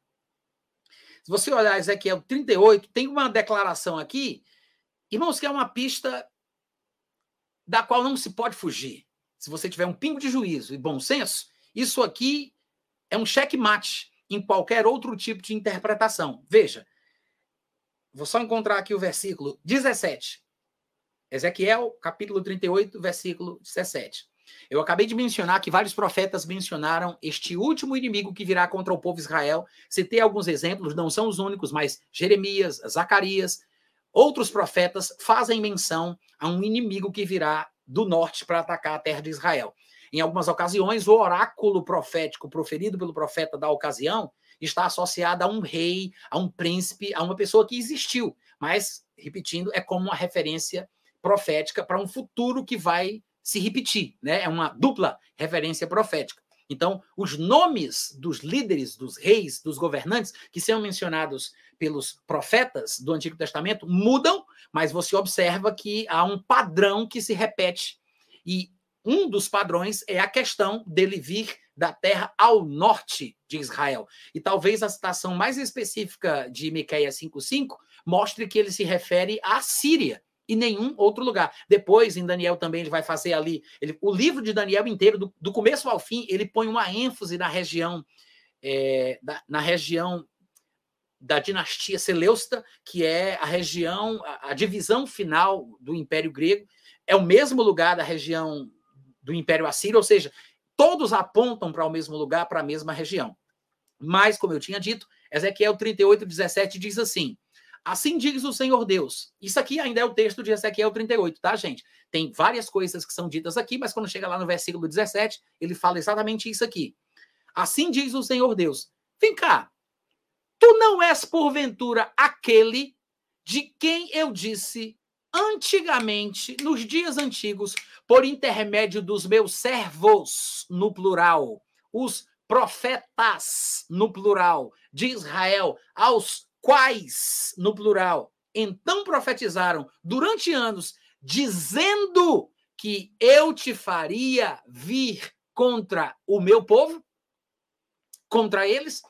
Se você olhar Ezequiel 38, tem uma declaração aqui, irmãos, que é uma pista da qual não se pode fugir. Se você tiver um pingo de juízo e bom senso, isso aqui é um checkmate em qualquer outro tipo de interpretação. Veja, vou só encontrar aqui o versículo 17. Ezequiel, capítulo 38, versículo 17. Eu acabei de mencionar que vários profetas mencionaram este último inimigo que virá contra o povo Israel. Citei alguns exemplos, não são os únicos, mas Jeremias, Zacarias, Outros profetas fazem menção a um inimigo que virá do norte para atacar a terra de Israel. Em algumas ocasiões, o oráculo profético proferido pelo profeta da ocasião está associado a um rei, a um príncipe, a uma pessoa que existiu. Mas, repetindo, é como uma referência profética para um futuro que vai se repetir, né? É uma dupla referência profética. Então, os nomes dos líderes, dos reis, dos governantes que são mencionados pelos profetas do Antigo Testamento mudam, mas você observa que há um padrão que se repete. E um dos padrões é a questão dele vir da terra ao norte de Israel. E talvez a citação mais específica de Miqueias 5:5 mostre que ele se refere à Síria, e nenhum outro lugar. Depois, em Daniel também, ele vai fazer ali. Ele, o livro de Daniel inteiro, do, do começo ao fim, ele põe uma ênfase na região, é, da, na região da dinastia Seleucida, que é a região, a, a divisão final do Império Grego. É o mesmo lugar da região do Império Assírio, ou seja, todos apontam para o mesmo lugar, para a mesma região. Mas, como eu tinha dito, Ezequiel 38, 17 diz assim: Assim diz o Senhor Deus. Isso aqui ainda é o texto de Ezequiel 38, tá, gente? Tem várias coisas que são ditas aqui, mas quando chega lá no versículo 17, ele fala exatamente isso aqui. Assim diz o Senhor Deus: Vem cá, tu não és porventura aquele de quem eu disse antigamente, nos dias antigos, por intermédio dos meus servos, no plural, os profetas, no plural, de Israel, aos quais, no plural, então profetizaram durante anos, dizendo que eu te faria vir contra o meu povo, contra eles.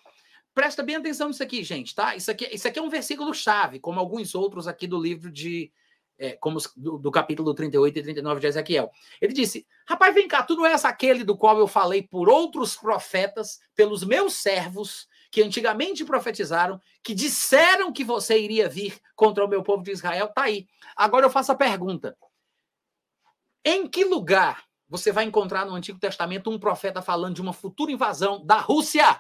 Presta bem atenção nisso aqui, gente, tá? Isso aqui, isso aqui é um versículo chave, como alguns outros aqui do livro de. É, como do, do, capítulo 38 e 39 de Ezequiel. Ele disse: Rapaz, vem cá, tu não és aquele do qual eu falei por outros profetas, pelos meus servos, que antigamente profetizaram, que disseram que você iria vir contra o meu povo de Israel, tá aí. Agora eu faço a pergunta. Em que lugar você vai encontrar no Antigo Testamento um profeta falando de uma futura invasão da Rússia?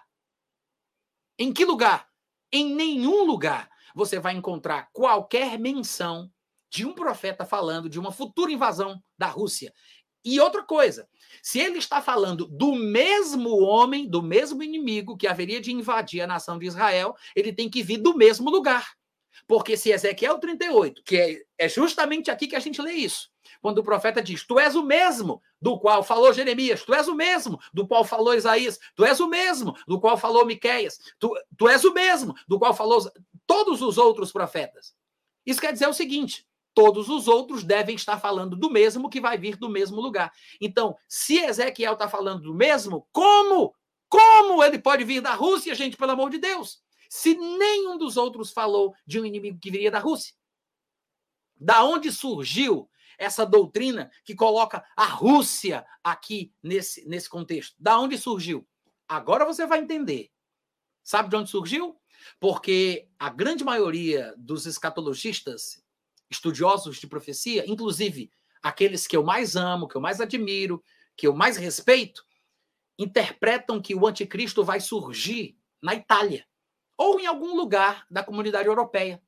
Em que lugar? Em nenhum lugar você vai encontrar qualquer menção de um profeta falando de uma futura invasão da Rússia. E outra coisa, se ele está falando do mesmo homem, do mesmo inimigo que haveria de invadir a nação de Israel, ele tem que vir do mesmo lugar. Porque se Ezequiel 38, que é, é justamente aqui que a gente lê isso, quando o profeta diz: Tu és o mesmo do qual falou Jeremias, tu és o mesmo do qual falou Isaías, tu és o mesmo do qual falou Miqueias, tu, tu és o mesmo do qual falou todos os outros profetas. Isso quer dizer o seguinte: todos os outros devem estar falando do mesmo que vai vir do mesmo lugar. Então, se Ezequiel está falando do mesmo, como? Como ele pode vir da Rússia, gente, pelo amor de Deus? Se nenhum dos outros falou de um inimigo que viria da Rússia. Da onde surgiu essa doutrina que coloca a Rússia aqui nesse, nesse contexto? Da onde surgiu? Agora você vai entender. Sabe de onde surgiu? Porque a grande maioria dos escatologistas estudiosos de profecia, inclusive aqueles que eu mais amo, que eu mais admiro, que eu mais respeito, interpretam que o anticristo vai surgir na Itália ou em algum lugar da comunidade europeia.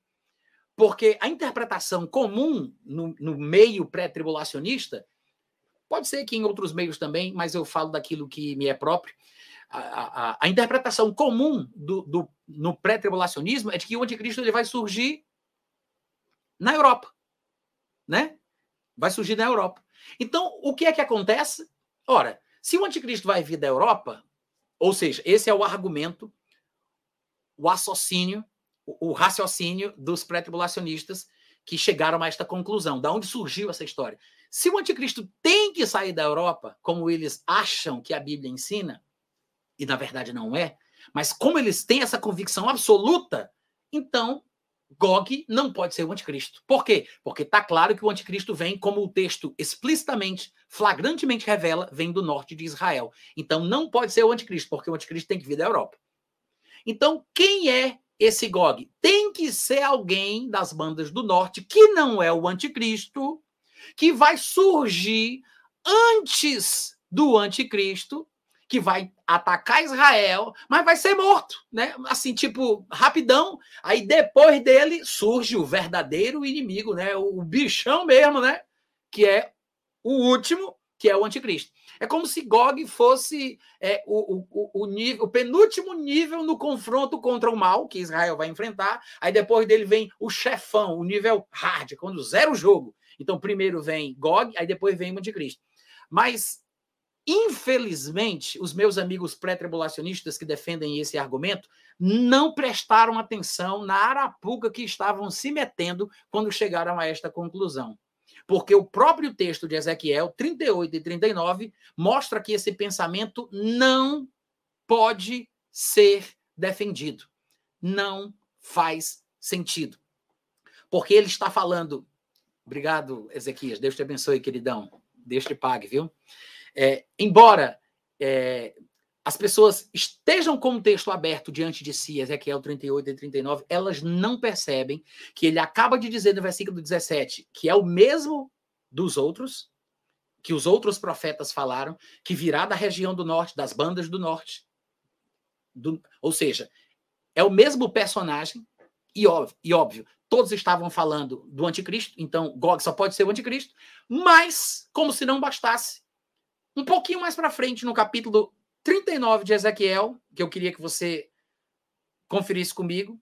Porque a interpretação comum no, no meio pré-tribulacionista, pode ser que em outros meios também, mas eu falo daquilo que me é próprio. A, a, a interpretação comum do, do no pré-tribulacionismo é de que o anticristo ele vai surgir na Europa, né? Vai surgir na Europa. Então, o que é que acontece? Ora, se o anticristo vai vir da Europa, ou seja, esse é o argumento, o raciocínio, o, raciocínio dos pré-tribulacionistas que chegaram a esta conclusão. Da onde surgiu essa história? Se o anticristo tem que sair da Europa, como eles acham que a Bíblia ensina, e na verdade não é, mas como eles têm essa convicção absoluta, então Gog não pode ser o anticristo. Por quê? Porque está claro que o anticristo vem, como o texto explicitamente, flagrantemente revela, vem do norte de Israel. Então não pode ser o anticristo, porque o anticristo tem que vir da Europa. Então, quem é esse Gog? Tem que ser alguém das bandas do norte, que não é o anticristo, que vai surgir antes do anticristo que vai atacar Israel, mas vai ser morto, né? Assim, tipo, rapidão. Aí depois dele surge o verdadeiro inimigo, né? O bichão mesmo, né? Que é o último, que é o anticristo. É como se Gog fosse é, o, o, o, nível, o penúltimo nível no confronto contra o mal que Israel vai enfrentar. Aí depois dele vem o chefão, o nível hard, quando zero o jogo. Então primeiro vem Gog, aí depois vem o anticristo. Mas Infelizmente, os meus amigos pré-tribulacionistas que defendem esse argumento não prestaram atenção na arapuca que estavam se metendo quando chegaram a esta conclusão. Porque o próprio texto de Ezequiel 38 e 39 mostra que esse pensamento não pode ser defendido. Não faz sentido. Porque ele está falando. Obrigado, Ezequias. Deus te abençoe, queridão. Deus te pague, viu? É, embora é, as pessoas estejam com o texto aberto diante de si, Ezequiel 38 e 39, elas não percebem que ele acaba de dizer no versículo 17 que é o mesmo dos outros, que os outros profetas falaram, que virá da região do norte, das bandas do norte. Do, ou seja, é o mesmo personagem, e óbvio, e óbvio, todos estavam falando do anticristo, então Gog só pode ser o anticristo, mas, como se não bastasse, um pouquinho mais para frente, no capítulo 39 de Ezequiel, que eu queria que você conferisse comigo,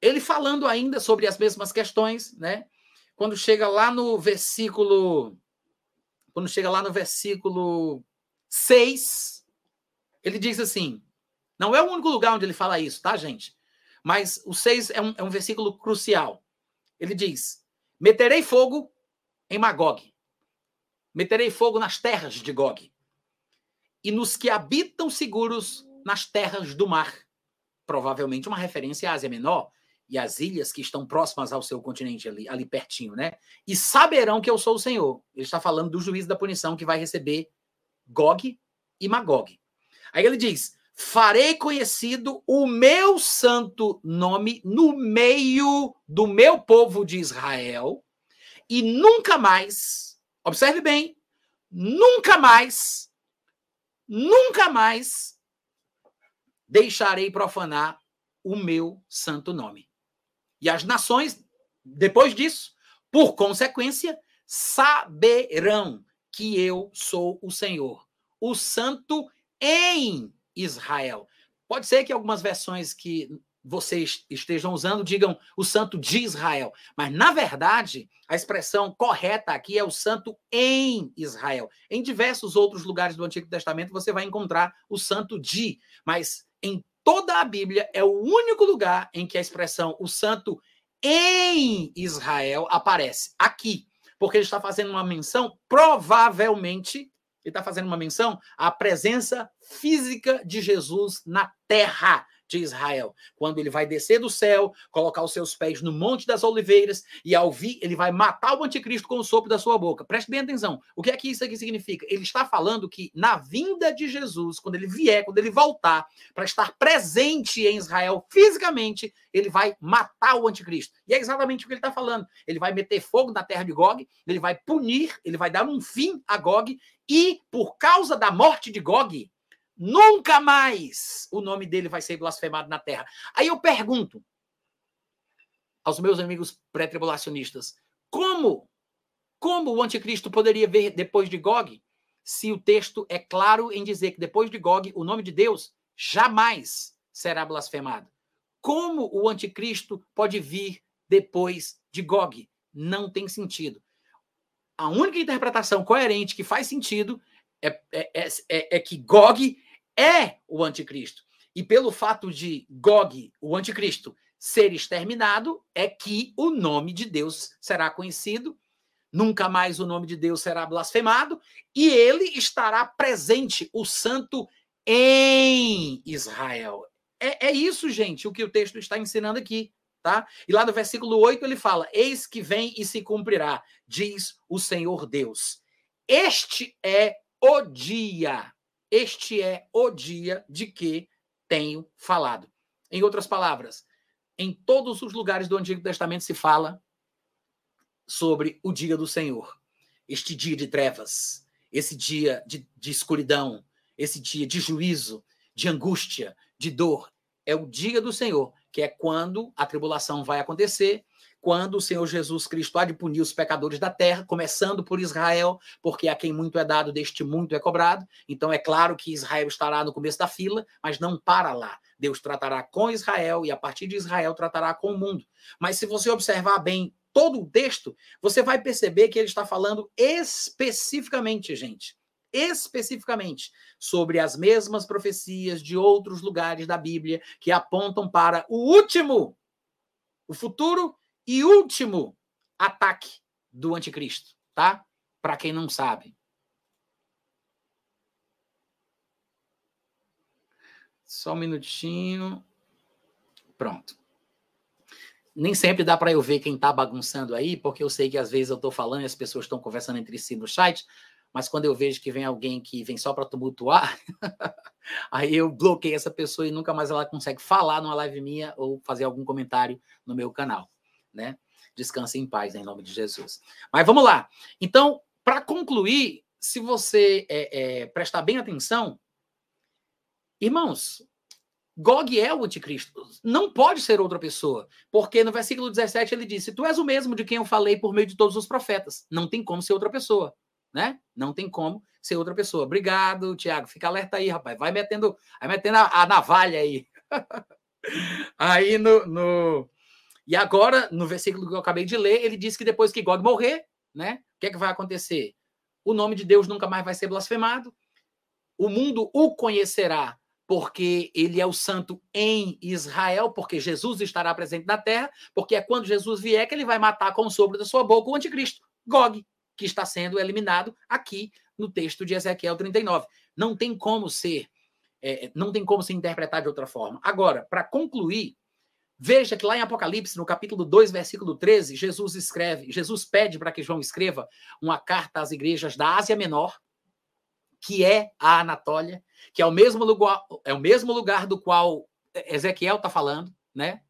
ele falando ainda sobre as mesmas questões, né? Quando chega lá no versículo quando chega lá no versículo 6, ele diz assim: não é o único lugar onde ele fala isso, tá, gente? Mas o 6 é um, é um versículo crucial. Ele diz: Meterei fogo em Magog, Meterei fogo nas terras de Gog e nos que habitam seguros nas terras do mar. Provavelmente uma referência à Ásia Menor e às ilhas que estão próximas ao seu continente, ali, ali pertinho, né? E saberão que eu sou o Senhor. Ele está falando do juízo da punição que vai receber Gog e Magog. Aí ele diz: Farei conhecido o meu santo nome no meio do meu povo de Israel e nunca mais, observe bem, nunca mais, nunca mais deixarei profanar o meu santo nome. E as nações, depois disso, por consequência, saberão que eu sou o Senhor, o Santo em Israel. Pode ser que algumas versões que vocês estejam usando digam o santo de Israel, mas na verdade a expressão correta aqui é o santo em Israel. Em diversos outros lugares do Antigo Testamento você vai encontrar o santo de, mas em toda a Bíblia é o único lugar em que a expressão o santo em Israel aparece aqui, porque ele está fazendo uma menção provavelmente ele está fazendo uma menção à presença física de Jesus na terra de Israel. Quando ele vai descer do céu, colocar os seus pés no Monte das Oliveiras e ao vir, ele vai matar o anticristo com o sopro da sua boca. Preste bem atenção. O que é que isso aqui significa? Ele está falando que na vinda de Jesus, quando ele vier, quando ele voltar para estar presente em Israel fisicamente, ele vai matar o anticristo. E é exatamente o que ele está falando. Ele vai meter fogo na terra de Gog, ele vai punir, ele vai dar um fim a Gog e por causa da morte de Gog, Nunca mais o nome dele vai ser blasfemado na terra. Aí eu pergunto aos meus amigos pré-tribulacionistas: como, como o anticristo poderia ver depois de Gog, se o texto é claro em dizer que depois de Gog o nome de Deus jamais será blasfemado? Como o anticristo pode vir depois de Gog? Não tem sentido. A única interpretação coerente que faz sentido é, é, é, é, que Gog é o anticristo. E pelo fato de Gog, o anticristo, ser exterminado, é que o nome de Deus será conhecido, nunca mais o nome de Deus será blasfemado, e ele estará presente, o santo, em Israel. É, é isso, gente, o que o texto está ensinando aqui. Tá? E lá no versículo 8 ele fala: Eis que vem e se cumprirá, diz o Senhor Deus. Este é o dia este é o dia de que tenho falado. Em outras palavras, em todos os lugares do Antigo Testamento se fala sobre o dia do Senhor. Este dia de trevas, esse dia de, de escuridão, esse dia de juízo, de angústia, de dor. É o dia do Senhor, que é quando a tribulação vai acontecer quando o Senhor Jesus Cristo há de punir os pecadores da terra, começando por Israel, porque a quem muito é dado, deste muito é cobrado. Então é claro que Israel estará no começo da fila, mas não para lá. Deus tratará com Israel e a partir de Israel tratará com o mundo. Mas se você observar bem todo o texto, você vai perceber que ele está falando especificamente, gente, especificamente sobre as mesmas profecias de outros lugares da Bíblia que apontam para o último, o futuro e último ataque do anticristo, tá? Para quem não sabe. Só um minutinho. Pronto. Nem sempre dá para eu ver quem está bagunçando aí, porque eu sei que às vezes eu estou falando e as pessoas estão conversando entre si no chat, mas quando eu vejo que vem alguém que vem só para tumultuar, aí eu bloqueio essa pessoa e nunca mais ela consegue falar numa live minha ou fazer algum comentário no meu canal né? Descanse em paz, em nome de Jesus. Mas vamos lá. Então, para concluir, se você é, é, prestar bem atenção, irmãos, Gog é o anticristo. Não pode ser outra pessoa. Porque no versículo 17 ele disse: Tu és o mesmo de quem eu falei por meio de todos os profetas. Não tem como ser outra pessoa. Né? Não tem como ser outra pessoa. Obrigado, Tiago. Fica alerta aí, rapaz. Vai metendo, vai metendo a, a navalha aí. aí no, no, e agora, no versículo que eu acabei de ler, ele diz que depois que Gog morrer, né, o que, é que vai acontecer? O nome de Deus nunca mais vai ser blasfemado. O mundo o conhecerá porque ele é o santo em Israel, porque Jesus estará presente na terra, porque é quando Jesus vier que ele vai matar com o sopro da sua boca o anticristo, Gog, que está sendo eliminado aqui no texto de Ezequiel 39. Não tem como ser, é, não tem como se interpretar de outra forma. Agora, para concluir, Veja que lá em Apocalipse, no capítulo 2, versículo 13, Jesus escreve, Jesus pede para que João escreva uma carta às igrejas da Ásia Menor, que é a Anatólia, que é o mesmo lugar, é o mesmo lugar do qual Ezequiel está falando, né?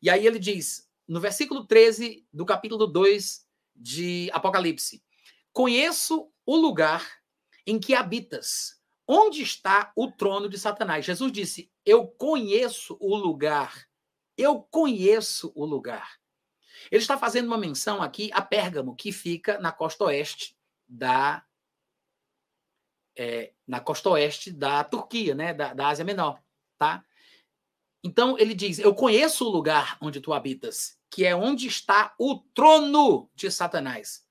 E aí ele diz, no versículo 13 do capítulo 2 de Apocalipse. Conheço o lugar em que habitas. Onde está o trono de Satanás? Jesus disse: Eu conheço o lugar. Eu conheço o lugar. Ele está fazendo uma menção aqui a Pérgamo, que fica na costa oeste da é, na costa oeste da Turquia, né, da, da Ásia Menor, tá? Então ele diz: Eu conheço o lugar onde tu habitas, que é onde está o trono de Satanás,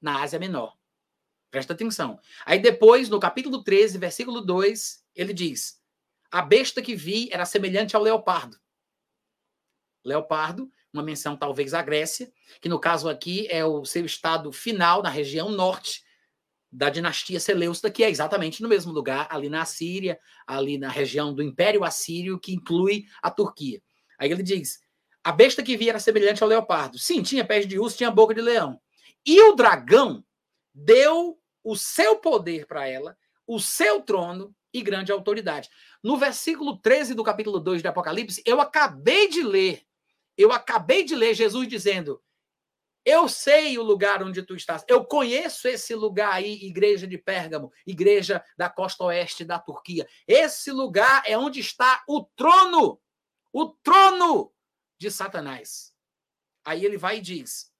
na Ásia Menor. Presta atenção. Aí depois, no capítulo 13, versículo 2, ele diz: A besta que vi era semelhante ao leopardo. Leopardo, uma menção talvez à Grécia, que no caso aqui é o seu estado final na região norte da dinastia Seleucida, que é exatamente no mesmo lugar, ali na Síria, ali na região do Império Assírio, que inclui a Turquia. Aí ele diz: a besta que vi era semelhante ao leopardo. Sim, tinha pés de urso, tinha boca de leão. E o dragão deu o seu poder para ela, o seu trono e grande autoridade. No versículo 13 do capítulo 2 de Apocalipse, eu acabei de ler, eu acabei de ler Jesus dizendo: eu sei o lugar onde tu estás. Eu conheço esse lugar aí, igreja de Pérgamo, igreja da costa oeste da Turquia. Esse lugar é onde está o trono, o trono de Satanás. Aí ele vai e diz,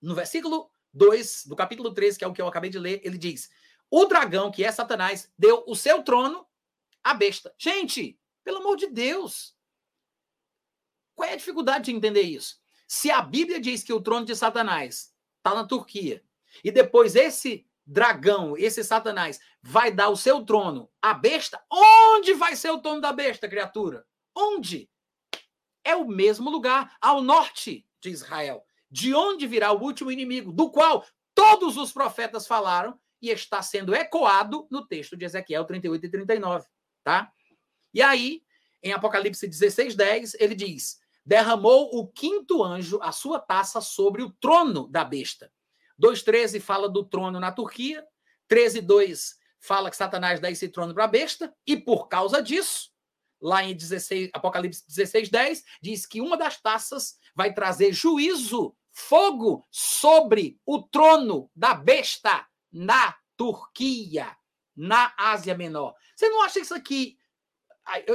no versículo 2 do capítulo 13, que é o que eu acabei de ler, ele diz: O dragão, que é Satanás, deu o seu trono à besta. Gente, pelo amor de Deus. Qual é a dificuldade de entender isso? Se a Bíblia diz que o trono de Satanás está na Turquia, e depois esse dragão, esse Satanás, vai dar o seu trono à besta, onde vai ser o trono da besta, criatura? Onde? É o mesmo lugar, ao norte de Israel, de onde virá o último inimigo, do qual todos os profetas falaram e está sendo ecoado no texto de Ezequiel 38 e 39, tá? E aí, em Apocalipse 16, 10, ele diz: derramou o quinto anjo a sua taça sobre o trono da besta. 2,13 fala do trono na Turquia, 13,2 fala que Satanás dá esse trono para a besta, e por causa disso, lá em 16, Apocalipse 16, 10, diz que uma das taças vai trazer juízo, fogo sobre o trono da besta na Turquia, na Ásia Menor. Você não acha isso aqui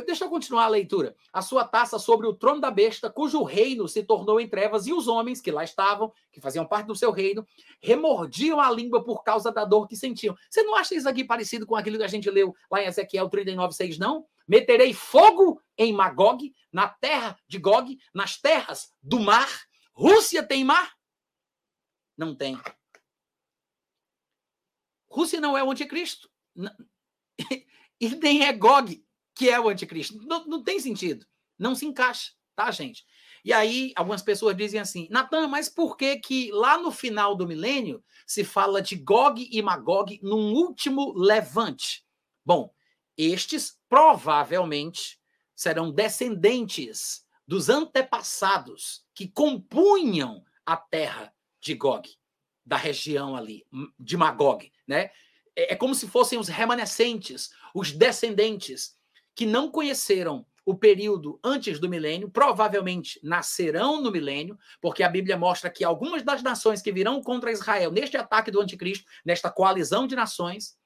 Deixa eu continuar a leitura. A sua taça sobre o trono da besta, cujo reino se tornou em trevas, e os homens que lá estavam, que faziam parte do seu reino, remordiam a língua por causa da dor que sentiam. Você não acha isso aqui parecido com aquilo que a gente leu lá em Ezequiel 39, 6, não? Meterei fogo em Magog, na terra de Gog, nas terras do mar. Rússia tem mar? Não tem. Rússia não é o anticristo. E nem é Gog que é o anticristo. Não, não tem sentido. Não se encaixa, tá, gente? E aí, algumas pessoas dizem assim, Natan, mas por que que lá no final do milênio se fala de Gog e Magog num último levante? Bom, estes provavelmente serão descendentes dos antepassados que compunham a terra de Gog, da região ali, de Magog, né? É, é como se fossem os remanescentes, os descendentes que não conheceram o período antes do milênio, provavelmente nascerão no milênio, porque a Bíblia mostra que algumas das nações que virão contra Israel neste ataque do anticristo, nesta coalizão de nações,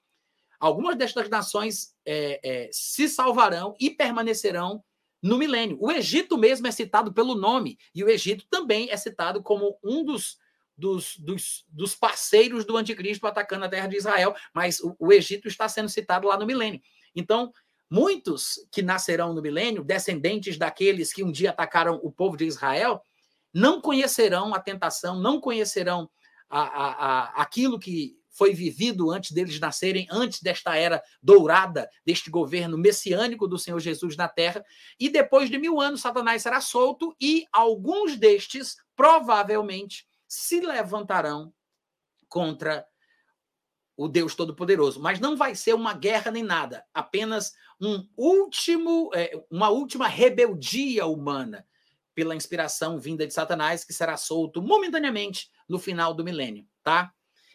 algumas destas nações é, é, se salvarão e permanecerão no milênio. O Egito mesmo é citado pelo nome, e o Egito também é citado como um dos, dos, dos, dos parceiros do anticristo atacando a terra de Israel, mas o, o Egito está sendo citado lá no milênio. Então, Muitos que nascerão no milênio, descendentes daqueles que um dia atacaram o povo de Israel, não conhecerão a tentação, não conhecerão a, a, a, aquilo que foi vivido antes deles nascerem, antes desta era dourada, deste governo messiânico do Senhor Jesus na terra. E depois de mil anos, Satanás será solto e alguns destes provavelmente se levantarão contra o Deus Todo-Poderoso. Mas não vai ser uma guerra nem nada, apenas um último, é, uma última rebeldia humana pela inspiração vinda de Satanás, que será solto momentaneamente no final do milênio, tá?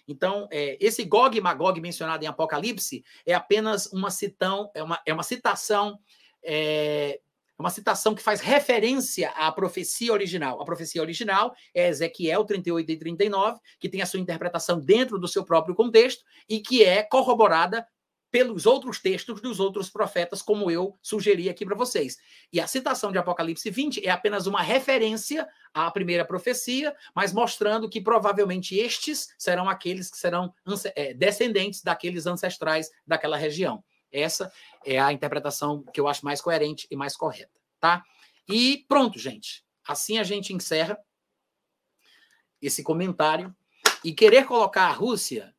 Então, é, esse Gog e Magog mencionado em Apocalipse é apenas uma citão, é uma, é uma citação é, uma citação que faz referência à profecia original. A profecia original é Ezequiel 38 e 39, que tem a sua interpretação dentro do seu próprio contexto e que é corroborada pelos outros textos dos outros profetas, como eu sugeri aqui para vocês. E a citação de Apocalipse 20 é apenas uma referência à primeira profecia, mas mostrando que provavelmente estes serão aqueles que serão é, descendentes daqueles ancestrais daquela região. Essa é a interpretação que eu acho mais coerente e mais correta, tá? E pronto, gente. Assim a gente encerra esse comentário. E querer colocar a Rússia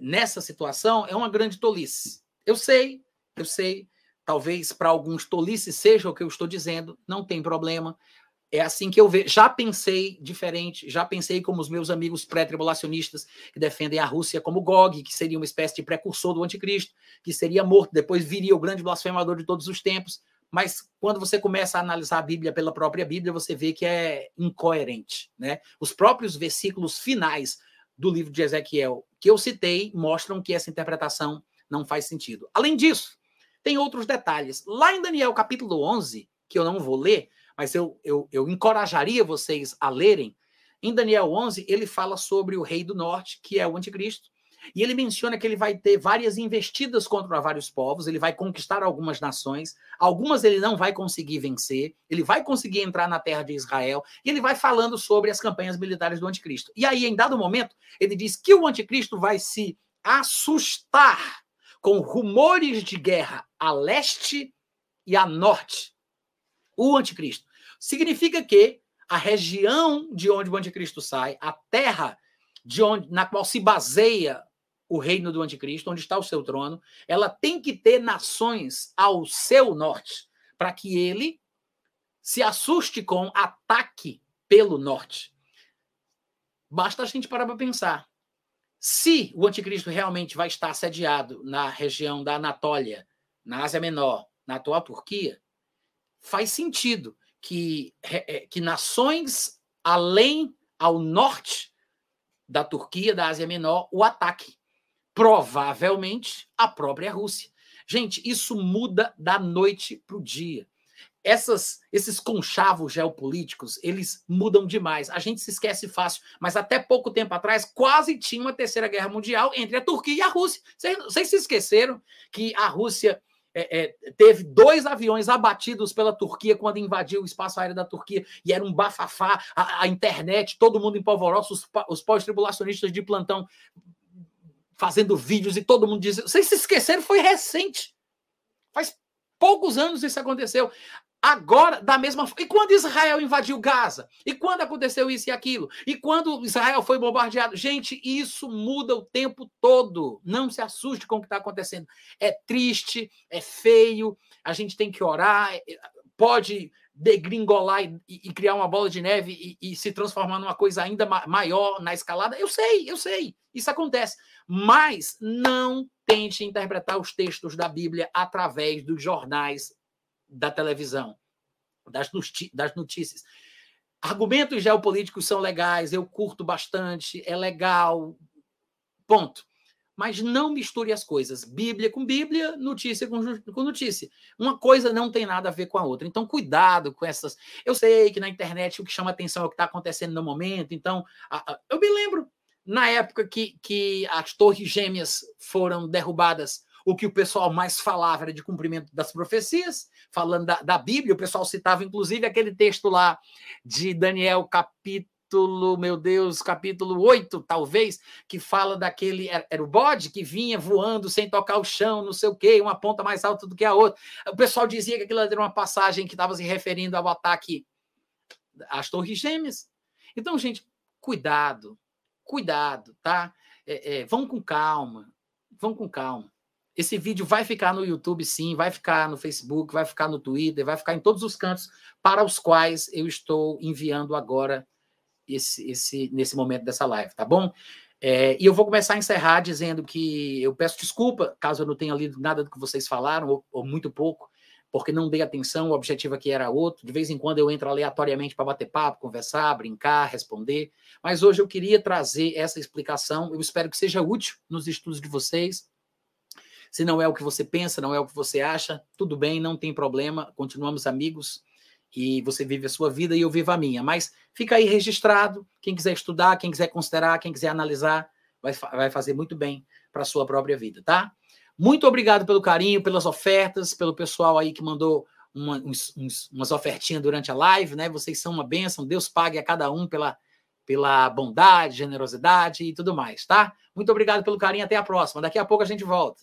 nessa situação é uma grande tolice. Eu sei, eu sei. Talvez para alguns tolice seja o que eu estou dizendo, não tem problema. É assim que eu vejo. Já pensei diferente, já pensei como os meus amigos pré-tribulacionistas que defendem a Rússia como Gog, que seria uma espécie de precursor do anticristo, que seria morto, depois viria o grande blasfemador de todos os tempos. Mas quando você começa a analisar a Bíblia pela própria Bíblia, você vê que é incoerente. Né? Os próprios versículos finais do livro de Ezequiel que eu citei mostram que essa interpretação não faz sentido. Além disso, tem outros detalhes. Lá em Daniel capítulo 11, que eu não vou ler, mas eu, eu, eu encorajaria vocês a lerem, em Daniel 11, ele fala sobre o rei do norte, que é o anticristo, e ele menciona que ele vai ter várias investidas contra vários povos, ele vai conquistar algumas nações, algumas ele não vai conseguir vencer, ele vai conseguir entrar na terra de Israel, e ele vai falando sobre as campanhas militares do anticristo. E aí, em dado momento, ele diz que o anticristo vai se assustar com rumores de guerra a leste e a norte. O anticristo. Significa que a região de onde o anticristo sai, a terra de onde, na qual se baseia o reino do anticristo, onde está o seu trono, ela tem que ter nações ao seu norte, para que ele se assuste com ataque pelo norte. Basta a gente parar para pensar. Se o anticristo realmente vai estar sediado na região da Anatólia, na Ásia Menor, na atual Turquia, faz sentido que, é, que nações além ao norte da Turquia, da Ásia Menor, o ataque. Provavelmente a própria Rússia. Gente, isso muda da noite para o dia. Essas, esses conchavos geopolíticos, eles mudam demais. A gente se esquece fácil, mas até pouco tempo atrás quase tinha uma terceira guerra mundial entre a Turquia e a Rússia. Vocês se esqueceram que a Rússia é, é, teve dois aviões abatidos pela Turquia quando invadiu o espaço aéreo da Turquia e era um bafafá, a, a internet, todo mundo em polvorosa, os, os pós-tribulacionistas de plantão fazendo vídeos e todo mundo dizendo. Vocês se esqueceram, foi recente. Faz poucos anos isso aconteceu. Agora, da mesma forma. E quando Israel invadiu Gaza? E quando aconteceu isso e aquilo? E quando Israel foi bombardeado? Gente, isso muda o tempo todo. Não se assuste com o que está acontecendo. É triste, é feio, a gente tem que orar. É, pode degringolar e, e criar uma bola de neve e, e, se transformar numa coisa ainda maior na escalada. Eu sei, eu sei. Isso acontece. Mas não tente interpretar os textos da Bíblia através dos jornais da televisão, das, das notícias. Argumentos geopolíticos são legais, eu curto bastante, é legal, ponto. Mas não misture as coisas. Bíblia com Bíblia, notícia com, com notícia. Uma coisa não tem nada a ver com a outra. Então, cuidado com essas. Eu sei que na internet o que chama atenção é o que está acontecendo no momento. Então, a, a... eu me lembro na época que, que as torres gêmeas foram derrubadas o que o pessoal mais falava era de cumprimento das profecias, falando da, da Bíblia, o pessoal citava inclusive aquele texto lá de Daniel, capítulo meu Deus, capítulo 8, talvez, que fala daquele. Era o bode que vinha voando sem tocar o chão, não sei o quê, uma ponta mais alta do que a outra. O pessoal dizia que aquilo era uma passagem que estava se referindo ao ataque às Torres Gêmeas. Então, gente, cuidado, cuidado, tá? É, é, vão com calma, vão com calma. Esse vídeo vai ficar no YouTube, sim, vai ficar no Facebook, vai ficar no Twitter, vai ficar em todos os cantos para os quais eu estou enviando agora esse, esse nesse momento dessa live, tá bom? É, e eu vou começar a encerrar dizendo que eu peço desculpa caso eu não tenha lido nada do que vocês falaram, ou, ou muito pouco, porque não dei atenção, o objetivo aqui era outro. De vez em quando eu entro aleatoriamente para bater papo, conversar, brincar, responder. Mas hoje eu queria trazer essa explicação. Eu espero que seja útil nos estudos de vocês Se não é o que você pensa, não é o que você acha, tudo bem, não tem problema, continuamos amigos e você vive a sua vida e eu vivo a minha. Mas fica aí registrado. Quem quiser estudar, quem quiser considerar, quem quiser analisar, vai, vai fazer muito bem para a sua própria vida, tá? Muito obrigado pelo carinho, pelas ofertas, pelo pessoal aí que mandou uma, uns, uns, umas ofertinhas durante a live, né? Vocês são uma bênção. Deus pague a cada um pela, pela bondade, generosidade e tudo mais, tá? Muito obrigado pelo carinho. Até a próxima. Daqui a pouco a gente volta.